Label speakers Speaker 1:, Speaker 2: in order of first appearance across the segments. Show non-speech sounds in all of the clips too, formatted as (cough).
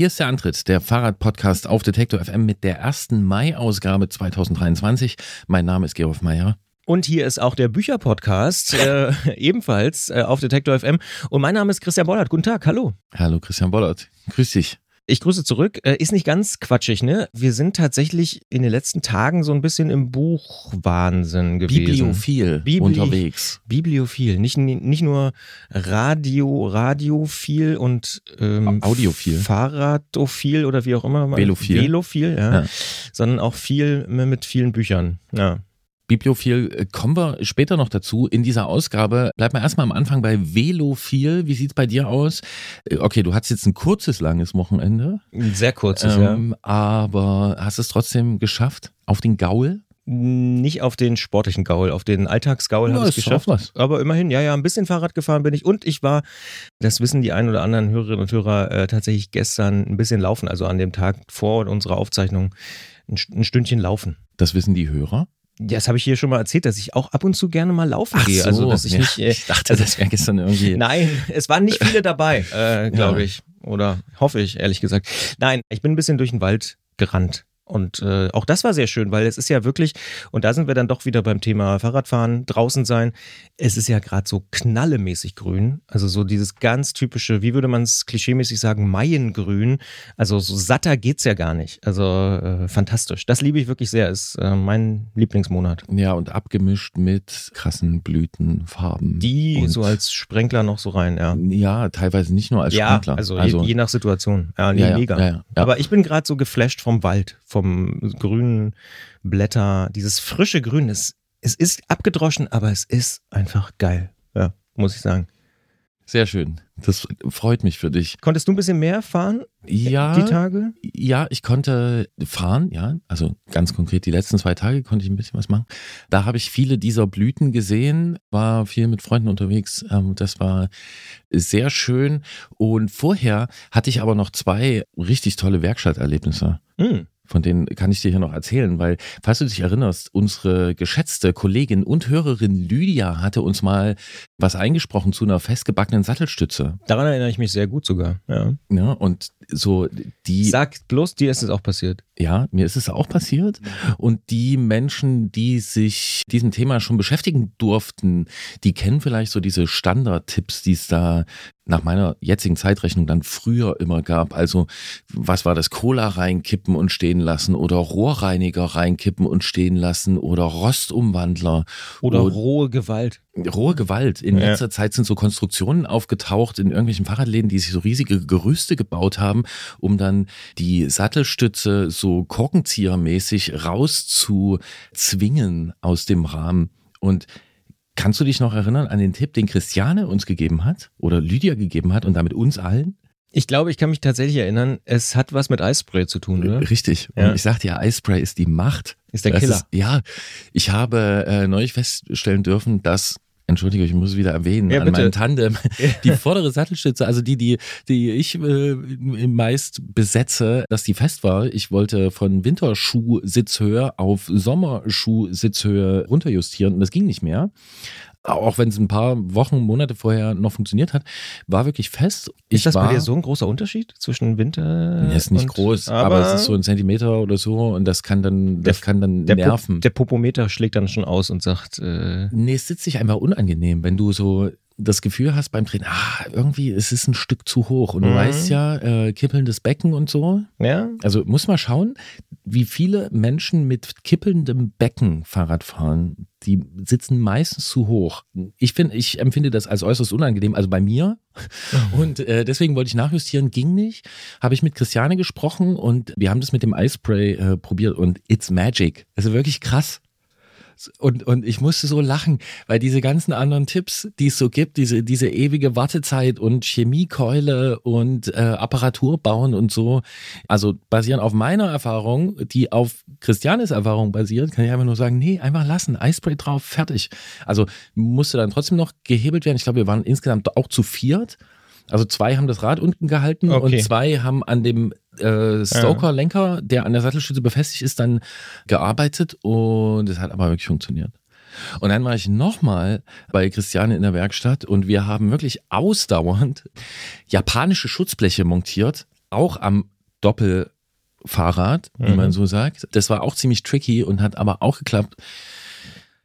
Speaker 1: Hier ist der Antritt, der Fahrradpodcast auf Detektor FM mit der ersten Mai-Ausgabe 2023. Mein Name ist Gerolf Meyer.
Speaker 2: Und hier ist auch der Bücherpodcast, (laughs) äh, ebenfalls äh, auf Detektor FM. Und mein Name ist Christian Bollert. Guten Tag, hallo.
Speaker 1: Hallo Christian Bollert. Grüß dich.
Speaker 2: Ich grüße zurück. Äh, ist nicht ganz quatschig, ne? Wir sind tatsächlich in den letzten Tagen so ein bisschen im Buchwahnsinn gewesen.
Speaker 1: Bibliophil
Speaker 2: Bibli
Speaker 1: unterwegs.
Speaker 2: Bibliophil. Nicht, nicht nur Radio, Radiophil und ähm,
Speaker 1: Audiophil.
Speaker 2: Fahrradophil oder wie auch immer.
Speaker 1: Velophil.
Speaker 2: Velophil, ja.
Speaker 1: Ja.
Speaker 2: Sondern auch viel mit vielen Büchern. Ja.
Speaker 1: Bibliophil kommen wir später noch dazu. In dieser Ausgabe bleiben wir erstmal am Anfang bei Velophil. Wie sieht's bei dir aus? Äh, Okay, du hattest jetzt ein kurzes, langes Wochenende,
Speaker 2: Ein Sehr kurzes, ja.
Speaker 1: ähm, aber hast es trotzdem geschafft auf den Gaul?
Speaker 2: Nicht auf den sportlichen Gaul, auf den Alltagsgaul
Speaker 1: Ja,
Speaker 2: habe ich
Speaker 1: ist
Speaker 2: geschafft.
Speaker 1: was.
Speaker 2: Aber immerhin, ja, ja, ein bisschen Fahrrad gefahren bin ich. Und ich war, das wissen die ein oder anderen Hörerinnen und Hörer, äh, tatsächlich gestern ein bisschen laufen. Also an dem Tag vor unserer Aufzeichnung ein, ein Stündchen laufen.
Speaker 1: Das wissen die Hörer.
Speaker 2: Ja, Das habe ich hier schon mal erzählt, dass ich auch ab und zu gerne mal laufen gehe. Also, dass ich
Speaker 1: ja.
Speaker 2: nicht. Äh,
Speaker 1: ich dachte, das wäre gestern irgendwie. (laughs)
Speaker 2: Nein, es waren nicht viele dabei, äh, (laughs) glaube
Speaker 1: Ja.
Speaker 2: ich. Oder hoffe ich, ehrlich gesagt. Nein, ich bin ein bisschen durch den Wald gerannt. Und äh, auch das war sehr schön, weil es ist ja wirklich, und da sind wir dann doch wieder beim Thema Fahrradfahren, draußen sein. Es ist ja gerade so knallemäßig grün. Also so dieses ganz typische, wie würde man es klischeemäßig sagen, Maiengrün. Also so satter geht's ja gar nicht. Also äh, fantastisch. Das liebe ich wirklich sehr. Ist äh, mein Lieblingsmonat.
Speaker 1: Ja, und abgemischt mit krassen Blütenfarben.
Speaker 2: Die
Speaker 1: und,
Speaker 2: so als Sprenkler noch so rein, ja.
Speaker 1: Ja, teilweise nicht nur als
Speaker 2: ja,
Speaker 1: Sprenkler.
Speaker 2: also, je, je nach Situation. Ja, nee,
Speaker 1: ja, ja,
Speaker 2: mega.
Speaker 1: Ja, ja, ja.
Speaker 2: Aber ich bin gerade so geflasht vom Wald, vom grünen Blätter, dieses frische Grün. Es, es ist abgedroschen, aber es ist einfach geil. Ja, muss ich sagen.
Speaker 1: Sehr schön. Das freut mich für dich.
Speaker 2: Konntest du ein bisschen mehr fahren
Speaker 1: Ja,
Speaker 2: die Tage?
Speaker 1: ja, ich konnte fahren, ja, also ganz konkret die letzten zwei Tage konnte ich ein bisschen was machen. Da habe ich viele dieser Blüten gesehen, war viel mit Freunden unterwegs. Ähm, das war sehr schön. Und vorher hatte ich aber noch zwei richtig tolle Werkstatterlebnisse.
Speaker 2: Hm.
Speaker 1: Von denen kann ich dir hier noch erzählen, weil, falls du dich erinnerst, unsere geschätzte Kollegin und Hörerin Lydia hatte uns mal was eingesprochen zu einer festgebackenen Sattelstütze.
Speaker 2: Daran erinnere ich mich sehr gut sogar. Ja.
Speaker 1: Ja, und so die.
Speaker 2: Sag bloß, dir ist es auch passiert.
Speaker 1: Ja, mir ist es auch passiert. Und die Menschen, die sich diesem Thema schon beschäftigen durften, die kennen vielleicht so diese Standardtipps, die es da nach meiner jetzigen Zeitrechnung dann früher immer gab. Also, was war das? Cola reinkippen und stehen lassen oder Rohrreiniger reinkippen und stehen lassen oder Rostumwandler
Speaker 2: Oder
Speaker 1: Und-
Speaker 2: rohe Gewalt.
Speaker 1: rohe Gewalt. In
Speaker 2: Ja.
Speaker 1: letzter Zeit sind so Konstruktionen aufgetaucht in irgendwelchen Fahrradläden, die sich so riesige Gerüste gebaut haben, um dann die Sattelstütze so korkenziehermäßig rauszuzwingen aus dem Rahmen. Und kannst du dich noch erinnern an den Tipp, den Christiane uns gegeben hat oder Lydia gegeben hat und damit uns allen?
Speaker 2: Ich glaube, ich kann mich tatsächlich erinnern, es hat was mit Eisspray zu tun, oder?
Speaker 1: Richtig.
Speaker 2: Ja.
Speaker 1: Und ich sagte ja, Eispray ist die Macht.
Speaker 2: Ist der
Speaker 1: Das
Speaker 2: Killer.
Speaker 1: Ist, ja, ich habe äh, neulich feststellen dürfen, dass Entschuldige, ich muss es wieder erwähnen,
Speaker 2: Ja,
Speaker 1: an meinem Tandem, (laughs) die vordere Sattelstütze, also die, die, die ich äh, meist besetze, dass die fest war. Ich wollte von Winterschuh-Sitzhöhe auf Sommerschuh-Sitzhöhe runterjustieren und das ging nicht mehr. Auch wenn es ein paar Wochen, Monate vorher noch funktioniert hat, war wirklich fest.
Speaker 2: Ist das
Speaker 1: war,
Speaker 2: bei dir so ein großer Unterschied zwischen Winter
Speaker 1: Nee, ist nicht
Speaker 2: und,
Speaker 1: groß, aber, es ist so ein Zentimeter oder so und das kann dann, das kann dann
Speaker 2: der,
Speaker 1: nerven.
Speaker 2: Po- der Popometer schlägt dann schon aus und sagt, äh,
Speaker 1: Nee, es sitzt sich einfach unangenehm, wenn du so das Gefühl hast beim Drehen, ah, irgendwie es ist ein Stück zu hoch. Und du
Speaker 2: Mhm.
Speaker 1: weißt ja, äh, kippelndes Becken und so.
Speaker 2: ja,
Speaker 1: Also muss mal schauen, wie viele Menschen mit kippelndem Becken Fahrrad fahren. Die sitzen meistens zu hoch. Ich finde, ich empfinde das als äußerst unangenehm, also bei mir. (laughs) Und äh, deswegen wollte ich nachjustieren, ging nicht. Habe ich mit Christiane gesprochen und wir haben das mit dem Eispray äh, probiert und it's magic. Also wirklich krass. Und, und ich musste so lachen, weil diese ganzen anderen Tipps, die es so gibt, diese, diese ewige Wartezeit und Chemiekeule und äh, Apparatur bauen und so, also basieren auf meiner Erfahrung, die auf Christianes Erfahrung basiert, kann ich einfach nur sagen, nee, einfach lassen, Eispray drauf, fertig. Also musste dann trotzdem noch gehebelt werden. Ich glaube, wir waren insgesamt auch zu viert. Also zwei haben das Rad unten gehalten
Speaker 2: Okay.
Speaker 1: und zwei haben an dem äh, Stoker-Lenker, der an der Sattelstütze befestigt ist, dann gearbeitet und es hat aber wirklich funktioniert. Und dann war ich nochmal bei Christiane in der Werkstatt und wir haben wirklich ausdauernd japanische Schutzbleche montiert. auch am Doppelfahrrad, wie
Speaker 2: Mhm.
Speaker 1: man so sagt. Das war auch ziemlich tricky und hat aber auch geklappt.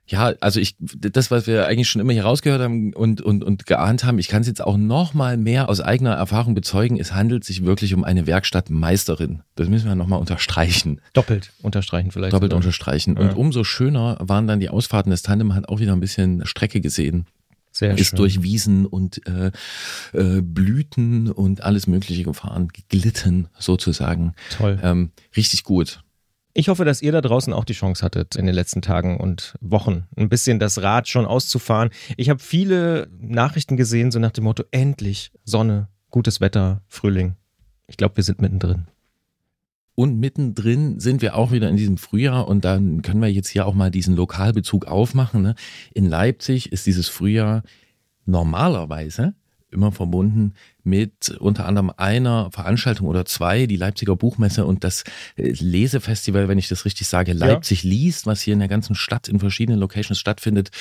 Speaker 1: Ja, also ich, das, was wir eigentlich schon immer hier rausgehört haben und, und, und geahnt haben, ich kann es jetzt auch noch mal mehr aus eigener Erfahrung bezeugen. Es handelt sich wirklich um eine Werkstattmeisterin. Das müssen wir noch mal unterstreichen,
Speaker 2: Doppelt unterstreichen vielleicht.
Speaker 1: doppelt
Speaker 2: sogar.
Speaker 1: unterstreichen.
Speaker 2: Ja.
Speaker 1: Und umso schöner waren dann die Ausfahrten. Das Tandem hat auch wieder ein bisschen Strecke gesehen.
Speaker 2: Sehr
Speaker 1: ist
Speaker 2: schön.
Speaker 1: durch Wiesen und äh, äh, Blüten und alles Mögliche gefahren, geglitten sozusagen.
Speaker 2: Toll.
Speaker 1: Ähm, richtig gut.
Speaker 2: Ich hoffe, dass ihr da draußen auch die Chance hattet, in den letzten Tagen und Wochen ein bisschen das Rad schon auszufahren. Ich habe viele Nachrichten gesehen, so nach dem Motto, endlich Sonne, gutes Wetter, Frühling. Ich glaube, wir sind mittendrin.
Speaker 1: Und mittendrin sind wir auch wieder in diesem Frühjahr und dann können wir jetzt hier auch mal diesen Lokalbezug aufmachen. Ne? In Leipzig ist dieses Frühjahr normalerweise immer verbunden mit unter anderem einer Veranstaltung oder zwei, die Leipziger Buchmesse und das äh, Lesefestival, wenn ich das richtig sage, Leipzig liest, was hier in der ganzen Stadt in verschiedenen Locations stattfindet.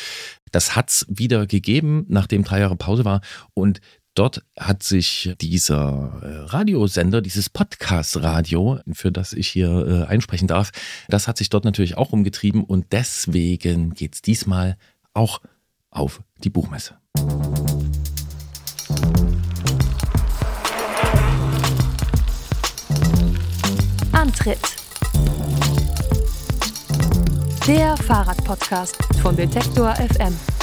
Speaker 1: Das hat's wieder gegeben, nachdem drei Jahre Pause war und Dort hat sich dieser äh, Radiosender, dieses Podcast-Radio, für das ich hier äh, einsprechen darf, das hat sich dort natürlich auch umgetrieben und deswegen geht's diesmal auch auf die Buchmesse.
Speaker 3: Antritt. Der Fahrradpodcast von Detektor FM.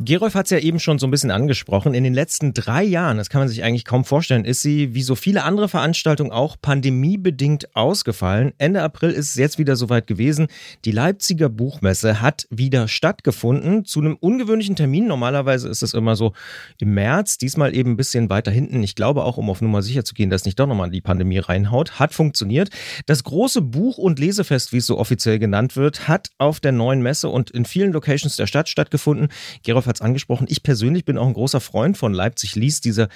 Speaker 2: Gerolf hat es ja eben schon so ein bisschen angesprochen. In den letzten drei Jahren, das kann man sich eigentlich kaum vorstellen, ist sie, wie so viele andere Veranstaltungen, auch pandemiebedingt ausgefallen. Ende April ist es jetzt wieder soweit gewesen. Die Leipziger Buchmesse hat wieder stattgefunden zu einem ungewöhnlichen Termin. Normalerweise ist es immer so im März, diesmal eben ein bisschen weiter hinten. Ich glaube auch, um auf Nummer sicher zu gehen, dass nicht doch nochmal die Pandemie reinhaut. Hat funktioniert. Das große Buch- und Lesefest, wie es so offiziell genannt wird, hat auf der neuen Messe und in vielen Locations der Stadt stattgefunden. Gerolf hat es angesprochen. Ich persönlich bin auch ein großer Freund von Leipzig liest, dieser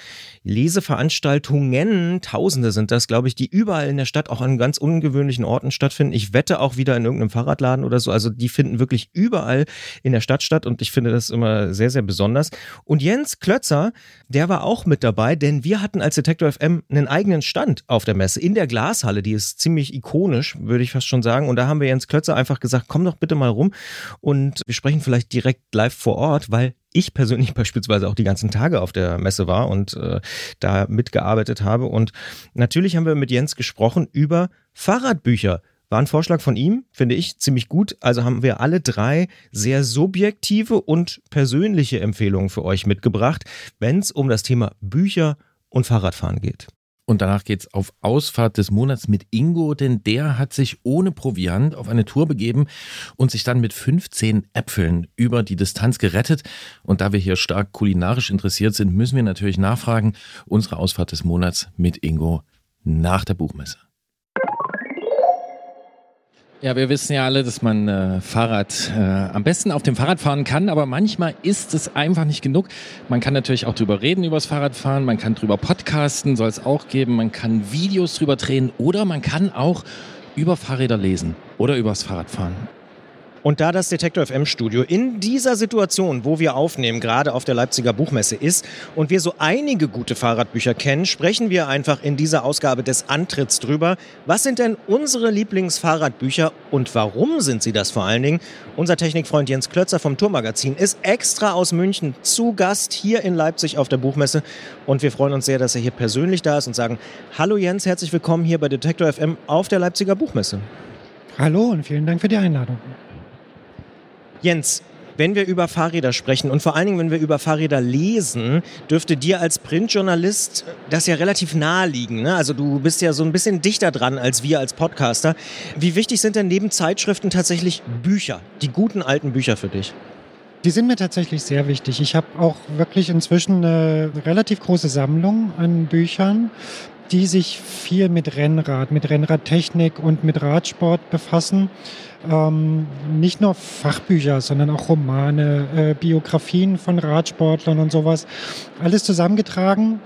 Speaker 2: Leseveranstaltungen. Tausende sind das, glaube ich, die überall in der Stadt auch an ganz ungewöhnlichen Orten stattfinden. Ich wette auch wieder in irgendeinem Fahrradladen oder so. Also die finden wirklich überall in der Stadt statt und ich finde das immer sehr, sehr besonders. Und Jens Klötzer, der war auch mit dabei, denn wir hatten als Detektor FM einen eigenen Stand auf der Messe in der Glashalle. Die ist ziemlich ikonisch, würde ich fast schon sagen. Und da haben wir Jens Klötzer einfach gesagt, komm doch bitte mal rum und wir sprechen vielleicht direkt live vor Ort, weil ich persönlich (laughs) beispielsweise auch die ganzen Tage auf der Messe war und äh, da mitgearbeitet habe. Und natürlich haben wir mit Jens gesprochen über Fahrradbücher. War ein Vorschlag von ihm, finde ich, ziemlich gut. Also haben wir alle drei sehr subjektive und persönliche Empfehlungen für euch mitgebracht, wenn es um das Thema Bücher und Fahrradfahren geht.
Speaker 1: Und danach geht's auf Ausfahrt des Monats mit Ingo, denn der hat sich ohne Proviant auf eine Tour begeben und sich dann mit 15 Äpfeln über die Distanz gerettet. Und da wir hier stark kulinarisch interessiert sind, müssen wir natürlich nachfragen. Unsere Ausfahrt des Monats mit Ingo nach der Buchmesse. Ja, wir wissen ja alle, dass man äh, Fahrrad äh, am besten auf dem Fahrrad fahren kann, aber manchmal ist es einfach nicht genug. Man kann natürlich auch drüber reden übers Fahrradfahren, man kann drüber podcasten, soll es auch geben, man kann Videos drüber drehen oder man kann auch über Fahrräder lesen oder übers Fahrradfahren.
Speaker 2: Und da das Detektor FM Studio in dieser Situation, wo wir aufnehmen, gerade auf der Leipziger Buchmesse ist und wir so einige gute Fahrradbücher kennen, sprechen wir einfach in dieser Ausgabe des Antritts drüber. Was sind denn unsere Lieblingsfahrradbücher und warum sind sie das vor allen Dingen? Unser Technikfreund Jens Klötzer vom Tourmagazin ist extra aus München zu Gast hier in Leipzig auf der Buchmesse und wir freuen uns sehr, dass er hier persönlich da ist und sagen, hallo Jens, herzlich willkommen hier bei Detektor FM auf der Leipziger Buchmesse.
Speaker 4: Hallo und vielen Dank für die Einladung.
Speaker 2: Jens, wenn wir über Fahrräder sprechen und vor allen Dingen, wenn wir über Fahrräder lesen, dürfte dir als Printjournalist das ja relativ nahe liegen. Ne? Also du bist ja so ein bisschen dichter dran als wir als Podcaster. Wie wichtig sind denn neben Zeitschriften tatsächlich Bücher, die guten alten Bücher für dich?
Speaker 4: Die sind mir tatsächlich sehr wichtig. Ich habe auch wirklich inzwischen eine relativ große Sammlung an Büchern, die sich viel mit Rennrad, mit Rennradtechnik und mit Radsport befassen. Ähm, nicht nur Fachbücher, sondern auch Romane, äh, Biografien von Radsportlern und sowas. Alles zusammengetragen.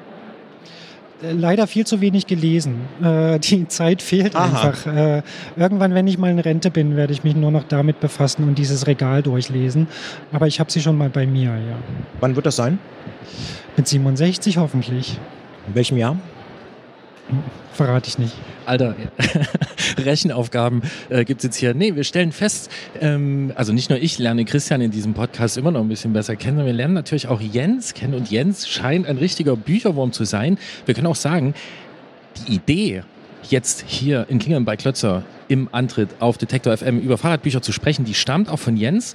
Speaker 4: Äh, Leider viel zu wenig gelesen. Äh, die Zeit fehlt
Speaker 2: Aha.
Speaker 4: einfach. Äh, irgendwann, wenn ich mal in Rente bin, werde ich mich nur noch damit befassen und dieses Regal durchlesen. Aber ich habe sie schon mal bei mir, ja.
Speaker 2: Wann wird das sein?
Speaker 4: Mit 67 hoffentlich.
Speaker 2: In welchem Jahr?
Speaker 4: Verrate ich nicht.
Speaker 1: Alter, (laughs) Rechenaufgaben äh, gibt es jetzt hier. Nee, wir stellen fest, ähm, also nicht nur ich lerne Christian in diesem Podcast immer noch ein bisschen besser kennen, sondern wir lernen natürlich auch Jens kennen und Jens scheint ein richtiger Bücherwurm zu sein. Wir können auch sagen, die Idee, jetzt hier in Klingeln bei Klötzer im Antritt auf Detektor FM über Fahrradbücher zu sprechen, die stammt auch von Jens.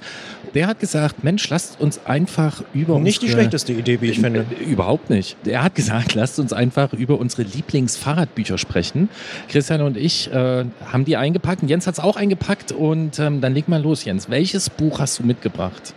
Speaker 1: Der hat gesagt, Mensch, lasst uns einfach über
Speaker 2: Nicht die
Speaker 1: unsere-
Speaker 2: schlechteste Idee, wie ich finde.
Speaker 1: Äh, Überhaupt nicht. Er hat gesagt, lasst uns einfach über unsere Lieblingsfahrradbücher sprechen. Christian und ich äh, haben die eingepackt. Und Jens hat es auch eingepackt. Und ähm, dann leg mal los, Jens. Welches Buch hast du mitgebracht?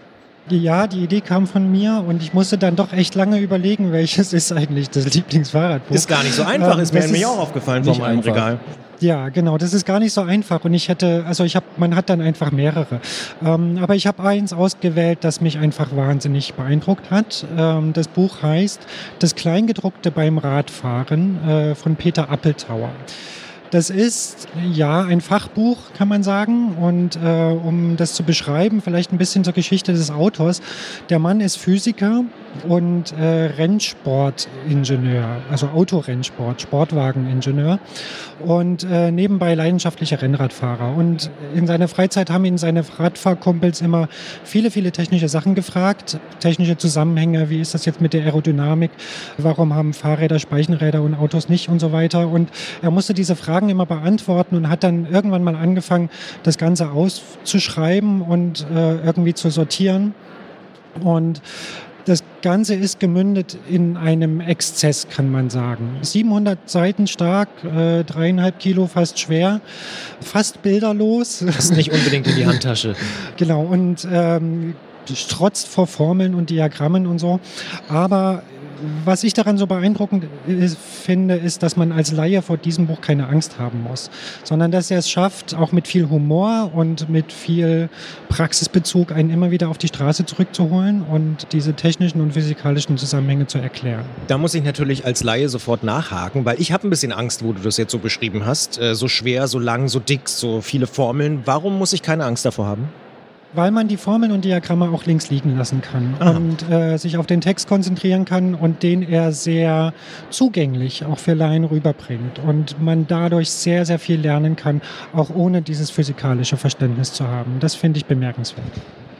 Speaker 4: Ja, die Idee kam von mir und ich musste dann doch echt lange überlegen, welches ist eigentlich das Lieblingsfahrradbuch.
Speaker 2: Ist gar nicht so einfach,
Speaker 4: Ähm,
Speaker 2: ist mir nämlich auch aufgefallen vor meinem. Regal.
Speaker 4: Ja, genau, das ist gar nicht so einfach und ich hätte, also ich habe, man hat dann einfach mehrere. Ähm, aber ich habe eins ausgewählt, das mich einfach wahnsinnig beeindruckt hat. Ähm, das Buch heißt Das Kleingedruckte beim Radfahren äh, von Peter Appeltauer. Das ist ja ein Fachbuch, kann man sagen. Und äh, um das zu beschreiben, vielleicht ein bisschen zur Geschichte des Autors. Der Mann ist Physiker und äh, Rennsportingenieur, also Autorennsport, Sportwageningenieur und äh, nebenbei leidenschaftlicher Rennradfahrer. Und in seiner Freizeit haben ihn seine Radfahrkumpels immer viele, viele technische Sachen gefragt, technische Zusammenhänge, wie ist das jetzt mit der Aerodynamik, warum haben Fahrräder Speichenräder und Autos nicht und so weiter. Und er musste diese Fragen immer beantworten und hat dann irgendwann mal angefangen, das Ganze auszuschreiben und äh, irgendwie zu sortieren. Und das Ganze ist gemündet in einem Exzess, kann man sagen. 700 Seiten stark, äh, dreieinhalb Kilo fast schwer, fast bilderlos.
Speaker 2: Das ist nicht unbedingt in die Handtasche. (laughs)
Speaker 4: Genau, und ähm, strotzt vor Formeln und Diagrammen und so. Aber was ich daran so beeindruckend ist, finde, ist, dass man als Laie vor diesem Buch keine Angst haben muss, sondern dass er es schafft, auch mit viel Humor und mit viel Praxisbezug einen immer wieder auf die Straße zurückzuholen und diese technischen und physikalischen Zusammenhänge zu erklären.
Speaker 2: Da muss ich natürlich als Laie sofort nachhaken, weil ich habe ein bisschen Angst, wo du das jetzt so beschrieben hast. Äh, so schwer, so lang, so dick, so viele Formeln. Warum muss ich keine Angst davor haben?
Speaker 4: Weil man die Formeln und Diagramme auch links liegen lassen kann
Speaker 2: Aha.
Speaker 4: und äh, sich auf den Text konzentrieren kann und den er sehr zugänglich auch für Laien rüberbringt und man dadurch sehr, sehr viel lernen kann, auch ohne dieses physikalische Verständnis zu haben. Das finde ich bemerkenswert.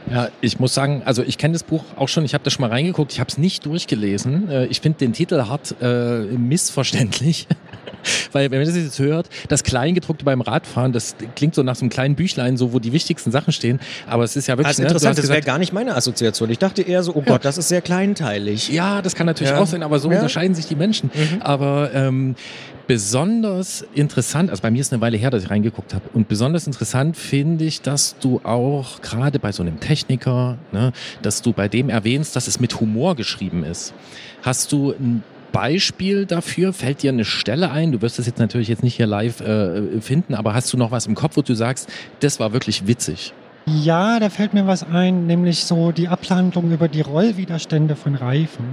Speaker 1: Ja, ich muss sagen, also ich kenne das Buch auch schon, ich habe das schon mal reingeguckt, ich habe es nicht durchgelesen. Äh, Ich finde den Titel hart äh, missverständlich. (laughs) Weil, wenn man das jetzt hört, das Kleingedruckte beim Radfahren, das klingt so nach so einem kleinen Büchlein, so wo die wichtigsten Sachen stehen. Aber es ist ja wirklich.
Speaker 2: Ist
Speaker 1: ne,
Speaker 2: interessant, das wäre gar nicht meine Assoziation. Ich dachte eher so, oh Gott, das ist sehr kleinteilig.
Speaker 1: Ja, das kann natürlich
Speaker 2: Ja.
Speaker 1: auch sein, aber so
Speaker 2: Ja.
Speaker 1: unterscheiden sich die Menschen. Aber ähm, besonders interessant, also bei mir ist eine Weile her, dass ich reingeguckt habe, und besonders interessant finde ich, dass du auch gerade bei so einem Techniker, ne, dass du bei dem erwähnst, dass es mit Humor geschrieben ist. Hast du ein Beispiel dafür? Fällt dir eine Stelle ein? Du wirst das jetzt natürlich jetzt nicht hier live äh, finden, aber hast du noch was im Kopf, wo du sagst, das war wirklich witzig?
Speaker 4: Ja, da fällt mir was ein, nämlich so die Abhandlung über die Rollwiderstände von Reifen.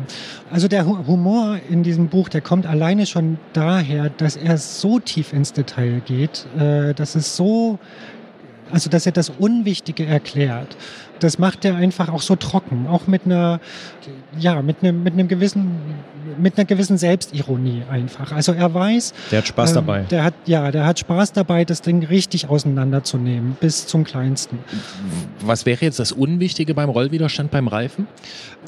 Speaker 4: Also der Hu- Humor in diesem Buch, der kommt alleine schon daher, dass er so tief ins Detail geht, äh, dass es so, also dass er das Unwichtige erklärt. Das macht er einfach auch so trocken, auch mit einer, ja, mit einem, mit einem gewissen, mit einer gewissen Selbstironie einfach. Also er weiß,
Speaker 2: Der hat Spaß
Speaker 4: ähm,
Speaker 2: dabei.
Speaker 4: Der hat, ja, der hat Spaß dabei, das Ding richtig auseinanderzunehmen, bis zum Kleinsten.
Speaker 1: Was wäre jetzt das Unwichtige beim Rollwiderstand beim Reifen?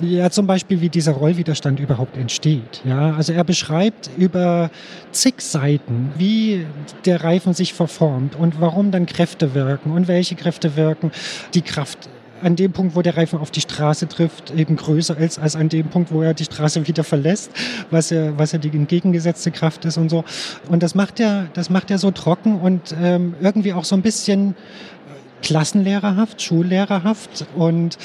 Speaker 4: Ja, zum Beispiel, wie dieser Rollwiderstand überhaupt entsteht. Ja, also er beschreibt über zig Seiten, wie der Reifen sich verformt und warum dann Kräfte wirken und welche Kräfte wirken. Die Kraft an dem Punkt, wo der Reifen auf die Straße trifft, eben größer ist als an dem Punkt, wo er die Straße wieder verlässt, was ja, was ja die entgegengesetzte Kraft ist und so. Und das macht er, das macht er so trocken und ähm, irgendwie auch so ein bisschen klassenlehrerhaft, schullehrerhaft und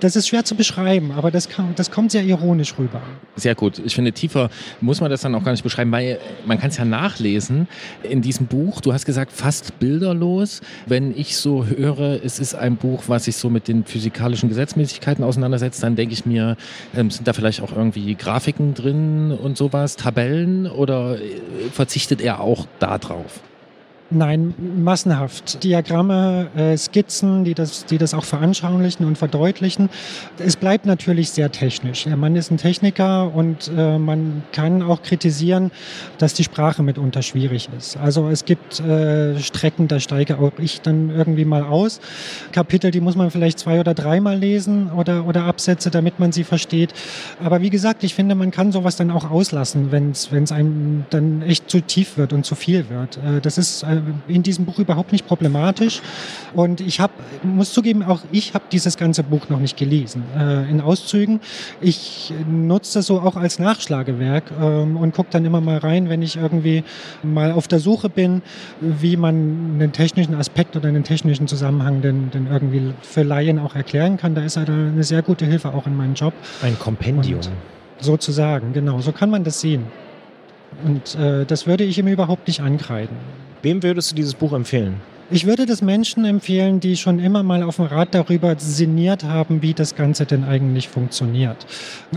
Speaker 4: das ist schwer zu beschreiben, aber das, kann, das kommt sehr ironisch rüber.
Speaker 1: Sehr gut. Ich finde, tiefer muss man das dann auch gar nicht beschreiben, weil man kann es ja nachlesen in diesem Buch. Du hast gesagt, fast bilderlos. Wenn ich so höre, es ist ein Buch, was sich so mit den physikalischen Gesetzmäßigkeiten auseinandersetzt, dann denke ich mir, ähm, sind da vielleicht auch irgendwie Grafiken drin und sowas, Tabellen oder äh, verzichtet er auch da drauf?
Speaker 4: Nein, massenhaft. Diagramme, äh, Skizzen, die das, die das auch veranschaulichen und verdeutlichen. Es bleibt natürlich sehr technisch. Mann ist ein Techniker und äh, man kann auch kritisieren, dass die Sprache mitunter schwierig ist. Also es gibt äh, Strecken, da steige auch ich dann irgendwie mal aus. Kapitel, die muss man vielleicht zwei oder dreimal lesen oder, oder Absätze, damit man sie versteht. Aber wie gesagt, ich finde, man kann sowas dann auch auslassen, wenn es einem dann echt zu tief wird und zu viel wird. Äh, das ist äh, in diesem Buch überhaupt nicht problematisch. Und ich habe, muss zugeben, auch ich habe dieses ganze Buch noch nicht gelesen. Äh, in Auszügen. Ich nutze das so auch als Nachschlagewerk ähm, und gucke dann immer mal rein, wenn ich irgendwie mal auf der Suche bin, wie man einen technischen Aspekt oder einen technischen Zusammenhang denn, denn irgendwie für Laien auch erklären kann. Da ist er eine sehr gute Hilfe auch in meinem Job.
Speaker 2: Ein Kompendium.
Speaker 4: Und sozusagen, genau. So kann man das sehen. Und äh, das würde ich ihm überhaupt nicht ankreiden.
Speaker 2: Wem würdest du dieses Buch empfehlen?
Speaker 4: Ich würde das Menschen empfehlen, die schon immer mal auf dem Rad darüber sinniert haben, wie das Ganze denn eigentlich funktioniert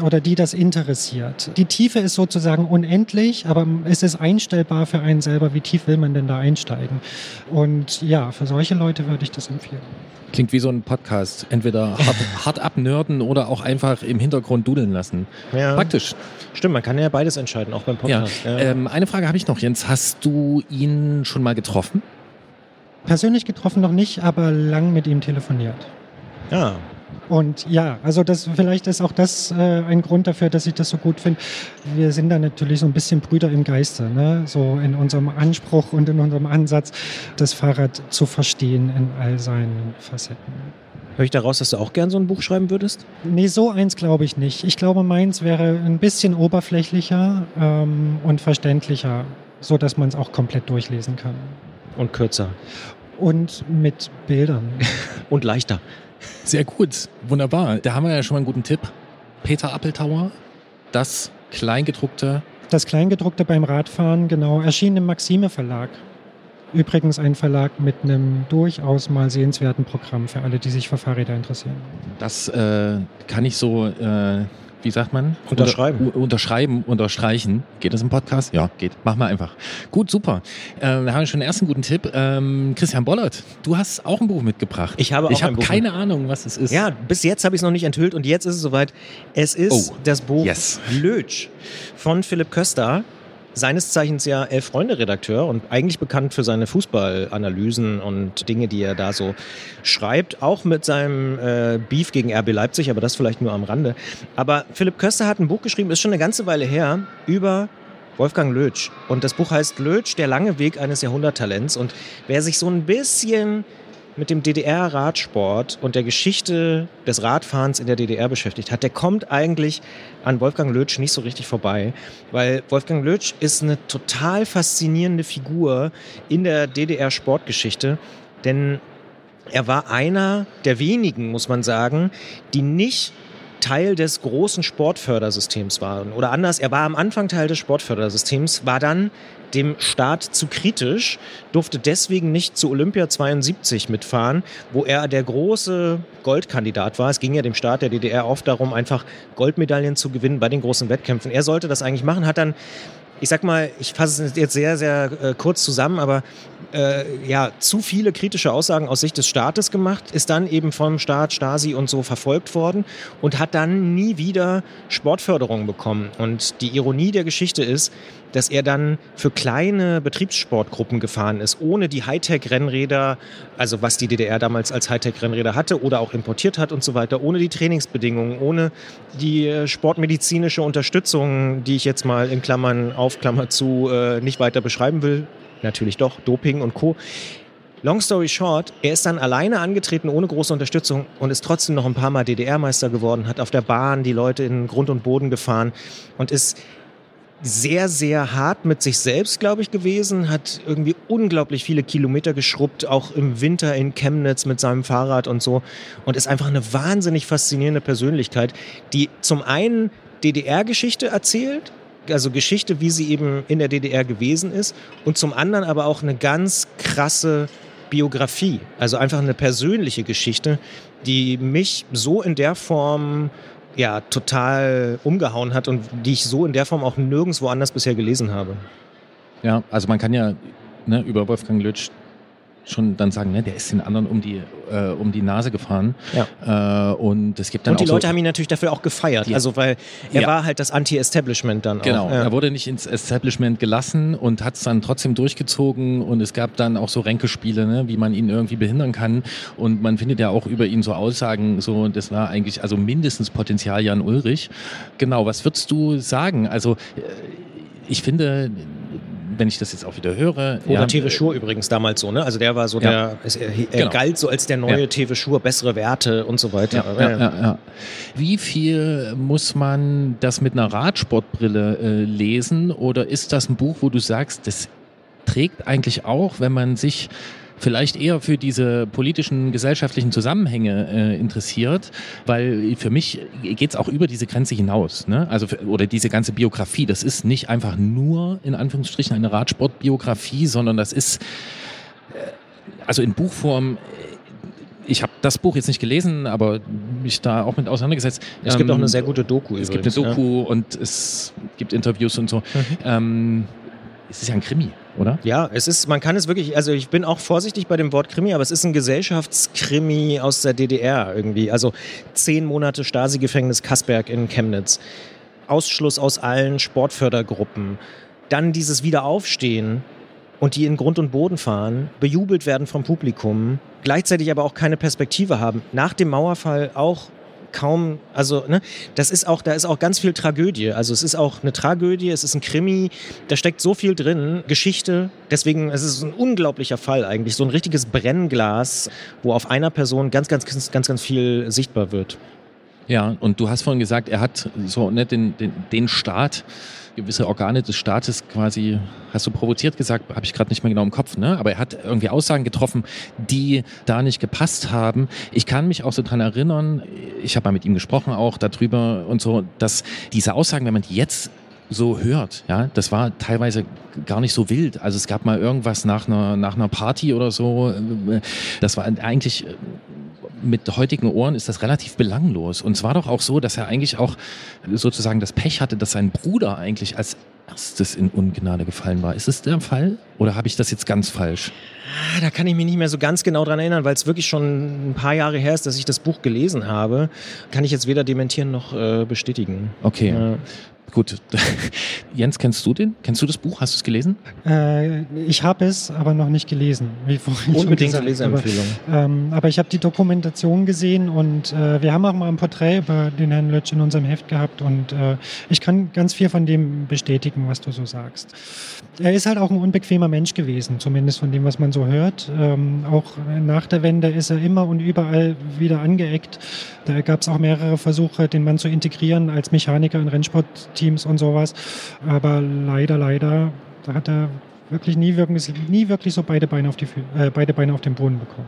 Speaker 4: oder die das interessiert. Die Tiefe ist sozusagen unendlich, aber es ist einstellbar für einen selber, wie tief will man denn da einsteigen. Und ja, für solche Leute würde ich das empfehlen.
Speaker 1: Klingt wie so ein Podcast. Entweder hart, (laughs) hart abnörden oder auch einfach im Hintergrund dudeln lassen.
Speaker 2: Ja.
Speaker 1: Praktisch.
Speaker 2: Stimmt, man kann ja beides entscheiden, auch beim
Speaker 1: Ja.
Speaker 2: Podcast. Ja.
Speaker 1: Ähm, eine Frage habe ich noch, Jens. Hast du ihn schon mal getroffen?
Speaker 4: Persönlich getroffen noch nicht, aber lang mit ihm telefoniert.
Speaker 2: ja.
Speaker 4: Und ja, also das vielleicht ist auch das äh, ein Grund dafür, dass ich das so gut finde. Wir sind da natürlich so ein bisschen Brüder im Geiste, ne? so in unserem Anspruch und in unserem Ansatz, das Fahrrad zu verstehen in all seinen Facetten.
Speaker 2: Höre ich daraus, dass du auch gern so ein Buch schreiben würdest?
Speaker 4: Nee, so eins glaube ich nicht. Ich glaube, meins wäre ein bisschen oberflächlicher ähm, und verständlicher, so dass man es auch komplett durchlesen kann.
Speaker 2: Und kürzer.
Speaker 4: Und mit Bildern. (laughs)
Speaker 2: Und leichter.
Speaker 1: Sehr gut. Wunderbar. Da haben wir ja schon mal einen guten Tipp. Peter Appeltauer, das Kleingedruckte.
Speaker 4: Das Kleingedruckte beim Radfahren, genau, erschien im Maxime Verlag. Übrigens ein Verlag mit einem durchaus mal sehenswerten Programm für alle, die sich für Fahrräder interessieren.
Speaker 1: Das äh, kann ich so, äh, wie sagt man?
Speaker 2: Unterschreiben.
Speaker 1: Unter, unterschreiben, unterstreichen. Geht das im Podcast? Ja, geht. Mach mal einfach. Gut, super. Ähm, da haben wir schon den ersten guten Tipp. Ähm, Christian Bollert, du hast auch ein Buch mitgebracht.
Speaker 2: Ich habe auch
Speaker 1: Ich
Speaker 2: ein
Speaker 1: habe
Speaker 2: Buch
Speaker 1: keine Ahnung, was es ist.
Speaker 2: Ja, bis jetzt habe ich es noch nicht enthüllt und jetzt ist es soweit. Es ist
Speaker 1: Oh.
Speaker 2: das Buch
Speaker 1: Yes.
Speaker 2: Lötsch von Philipp Köster. Seines Zeichens ja Elf-Freunde-Redakteur und eigentlich bekannt für seine Fußballanalysen und Dinge, die er da so schreibt. Auch mit seinem äh, Beef gegen RB Leipzig, aber das vielleicht nur am Rande. Aber Philipp Köster hat ein Buch geschrieben, ist schon eine ganze Weile her, über Wolfgang Lötsch. Und das Buch heißt Lötsch, der lange Weg eines Jahrhunderttalents. Und wer sich so ein bisschen mit dem DDR-Radsport und der Geschichte des Radfahrens in der DDR beschäftigt hat, der kommt eigentlich an Wolfgang Lötsch nicht so richtig vorbei, weil Wolfgang Lötsch ist eine total faszinierende Figur in der DDR-Sportgeschichte, denn er war einer der wenigen, muss man sagen, die nicht Teil des großen Sportfördersystems waren. Oder anders, er war am Anfang Teil des Sportfördersystems, war dann dem Staat zu kritisch, durfte deswegen nicht zu Olympia 72 mitfahren, wo er der große Goldkandidat war. Es ging ja dem Staat der DDR oft darum, einfach Goldmedaillen zu gewinnen bei den großen Wettkämpfen. Er sollte das eigentlich machen, hat dann ich sag mal, ich fasse es jetzt sehr, sehr äh, kurz zusammen, aber äh, ja, zu viele kritische Aussagen aus Sicht des Staates gemacht, ist dann eben vom Staat, Stasi und so verfolgt worden und hat dann nie wieder Sportförderung bekommen. Und die Ironie der Geschichte ist, dass er dann für kleine Betriebssportgruppen gefahren ist, ohne die Hightech-Rennräder, also was die DDR damals als Hightech-Rennräder hatte oder auch importiert hat und so weiter, ohne die Trainingsbedingungen, ohne die äh, sportmedizinische Unterstützung, die ich jetzt mal in Klammern auf Klammer zu äh, nicht weiter beschreiben will. Natürlich doch, Doping und Co. Long story short, er ist dann alleine angetreten, ohne große Unterstützung und ist trotzdem noch ein paar Mal DDR-Meister geworden, hat auf der Bahn die Leute in Grund und Boden gefahren und ist sehr, sehr hart mit sich selbst, glaube ich, gewesen, hat irgendwie unglaublich viele Kilometer geschrubbt, auch im Winter in Chemnitz mit seinem Fahrrad und so und ist einfach eine wahnsinnig faszinierende Persönlichkeit, die zum einen DDR-Geschichte erzählt, also Geschichte, wie sie eben in der DDR gewesen ist und zum anderen aber auch eine ganz krasse Biografie, also einfach eine persönliche Geschichte, die mich so in der Form ja total umgehauen hat und die ich so in der Form auch nirgendwo anders bisher gelesen habe.
Speaker 1: Ja, also man kann ja ne, über Wolfgang Lütsch schon dann sagen, ne, der ist den anderen um die, äh, um die Nase gefahren. Ja. Äh, und es gibt dann
Speaker 2: Und die Leute
Speaker 1: so,
Speaker 2: haben ihn natürlich dafür auch gefeiert.
Speaker 1: Die-
Speaker 2: also weil er
Speaker 1: Ja.
Speaker 2: war halt das Anti-Establishment dann
Speaker 1: Genau,
Speaker 2: auch. Ja.
Speaker 1: er wurde nicht ins Establishment gelassen und hat es dann trotzdem durchgezogen und es gab dann auch so Ränkespiele, ne, wie man ihn irgendwie behindern kann und man findet ja auch über ihn so Aussagen, so das war eigentlich also mindestens Potenzial Jan Ulrich. Genau, was würdest du sagen? Also äh, ich finde, wenn ich das jetzt auch wieder höre,
Speaker 2: Oder
Speaker 1: ja,
Speaker 2: Tewe Schur übrigens damals so, ne? Also der war so
Speaker 1: Ja.
Speaker 2: der, es- er, er
Speaker 1: Genau.
Speaker 2: galt so als der neue
Speaker 1: Ja.
Speaker 2: Tewe Schur, bessere Werte und so weiter.
Speaker 1: Ja. Wie viel muss man das mit einer Radsportbrille äh, lesen oder ist das ein Buch, wo du sagst, das trägt eigentlich auch, wenn man sich vielleicht eher für diese politischen, gesellschaftlichen Zusammenhänge äh, interessiert, weil für mich geht es auch über diese Grenze hinaus. Ne? Also für, oder diese ganze Biografie, das ist nicht einfach nur in Anführungsstrichen eine Radsportbiografie, sondern das ist äh, also in Buchform ich habe das Buch jetzt nicht gelesen, aber mich da auch mit auseinandergesetzt.
Speaker 2: Es gibt
Speaker 1: Ähm,
Speaker 2: auch eine sehr gute Doku
Speaker 1: Es
Speaker 2: übrigens.
Speaker 1: gibt eine Doku und es gibt Interviews und so.
Speaker 2: Mhm.
Speaker 1: Ähm, es ist ja ein Krimi, oder?
Speaker 2: Ja, es ist, man kann es wirklich, also ich bin auch vorsichtig bei dem Wort Krimi, aber es ist ein Gesellschaftskrimi aus der DDR irgendwie. Also zehn Monate Stasi-Gefängnis Kassberg in Chemnitz. Ausschluss aus allen Sportfördergruppen. Dann dieses Wiederaufstehen und die in Grund und Boden fahren, bejubelt werden vom Publikum, gleichzeitig aber auch keine Perspektive haben. Nach dem Mauerfall auch kaum, also ne, das ist auch, da ist auch ganz viel Tragödie. Also es ist auch eine Tragödie, es ist ein Krimi, da steckt so viel drin, Geschichte. Deswegen, es ist ein unglaublicher Fall eigentlich, so ein richtiges Brennglas, wo auf einer Person ganz, ganz, ganz, ganz, ganz viel sichtbar wird.
Speaker 1: Ja, und du hast vorhin gesagt, er hat so ne, den, den, den Staat, gewisse Organe des Staates quasi, hast du provoziert gesagt, habe ich gerade nicht mehr genau im Kopf, ne? aber er hat irgendwie Aussagen getroffen, die da nicht gepasst haben. Ich kann mich auch so dran erinnern, ich habe mal mit ihm gesprochen auch darüber und so, dass diese Aussagen, wenn man die jetzt so hört, ja, das war teilweise gar nicht so wild. Also es gab mal irgendwas nach einer, nach einer Party oder so, das war eigentlich mit heutigen Ohren ist das relativ belanglos. Und es war doch auch so, dass er eigentlich auch sozusagen das Pech hatte, dass sein Bruder eigentlich als erstes in Ungnade gefallen war. Ist es der Fall? Oder habe ich das jetzt ganz falsch?
Speaker 2: Ah, da kann ich mich nicht mehr so ganz genau dran erinnern, weil es wirklich schon ein paar Jahre her ist, dass ich das Buch gelesen habe. Kann ich jetzt weder dementieren noch äh, bestätigen.
Speaker 1: Okay,
Speaker 2: Ja.
Speaker 1: Gut. (laughs) Jens, kennst du den? Kennst du das Buch? Hast du es gelesen?
Speaker 4: Äh, ich habe es aber noch nicht gelesen. Wie vorhin
Speaker 2: Unbedingt
Speaker 4: gesagt.
Speaker 2: Leseempfehlung.
Speaker 4: Aber, ähm, aber ich habe die Dokumentation gesehen und äh, wir haben auch mal ein Porträt über den Herrn Lötsch in unserem Heft gehabt und äh, ich kann ganz viel von dem bestätigen, was du so sagst. Er ist halt auch ein unbequemer Mensch gewesen, zumindest von dem, was man so hört. Ähm, auch nach der Wende ist er immer und überall wieder angeeckt. Da gab es auch mehrere Versuche, den Mann zu integrieren als Mechaniker in Rennsportteams und sowas. Aber leider, leider hat er wirklich nie wirklich, nie wirklich so beide Beine auf, die, äh, beide Beine auf den Boden bekommen.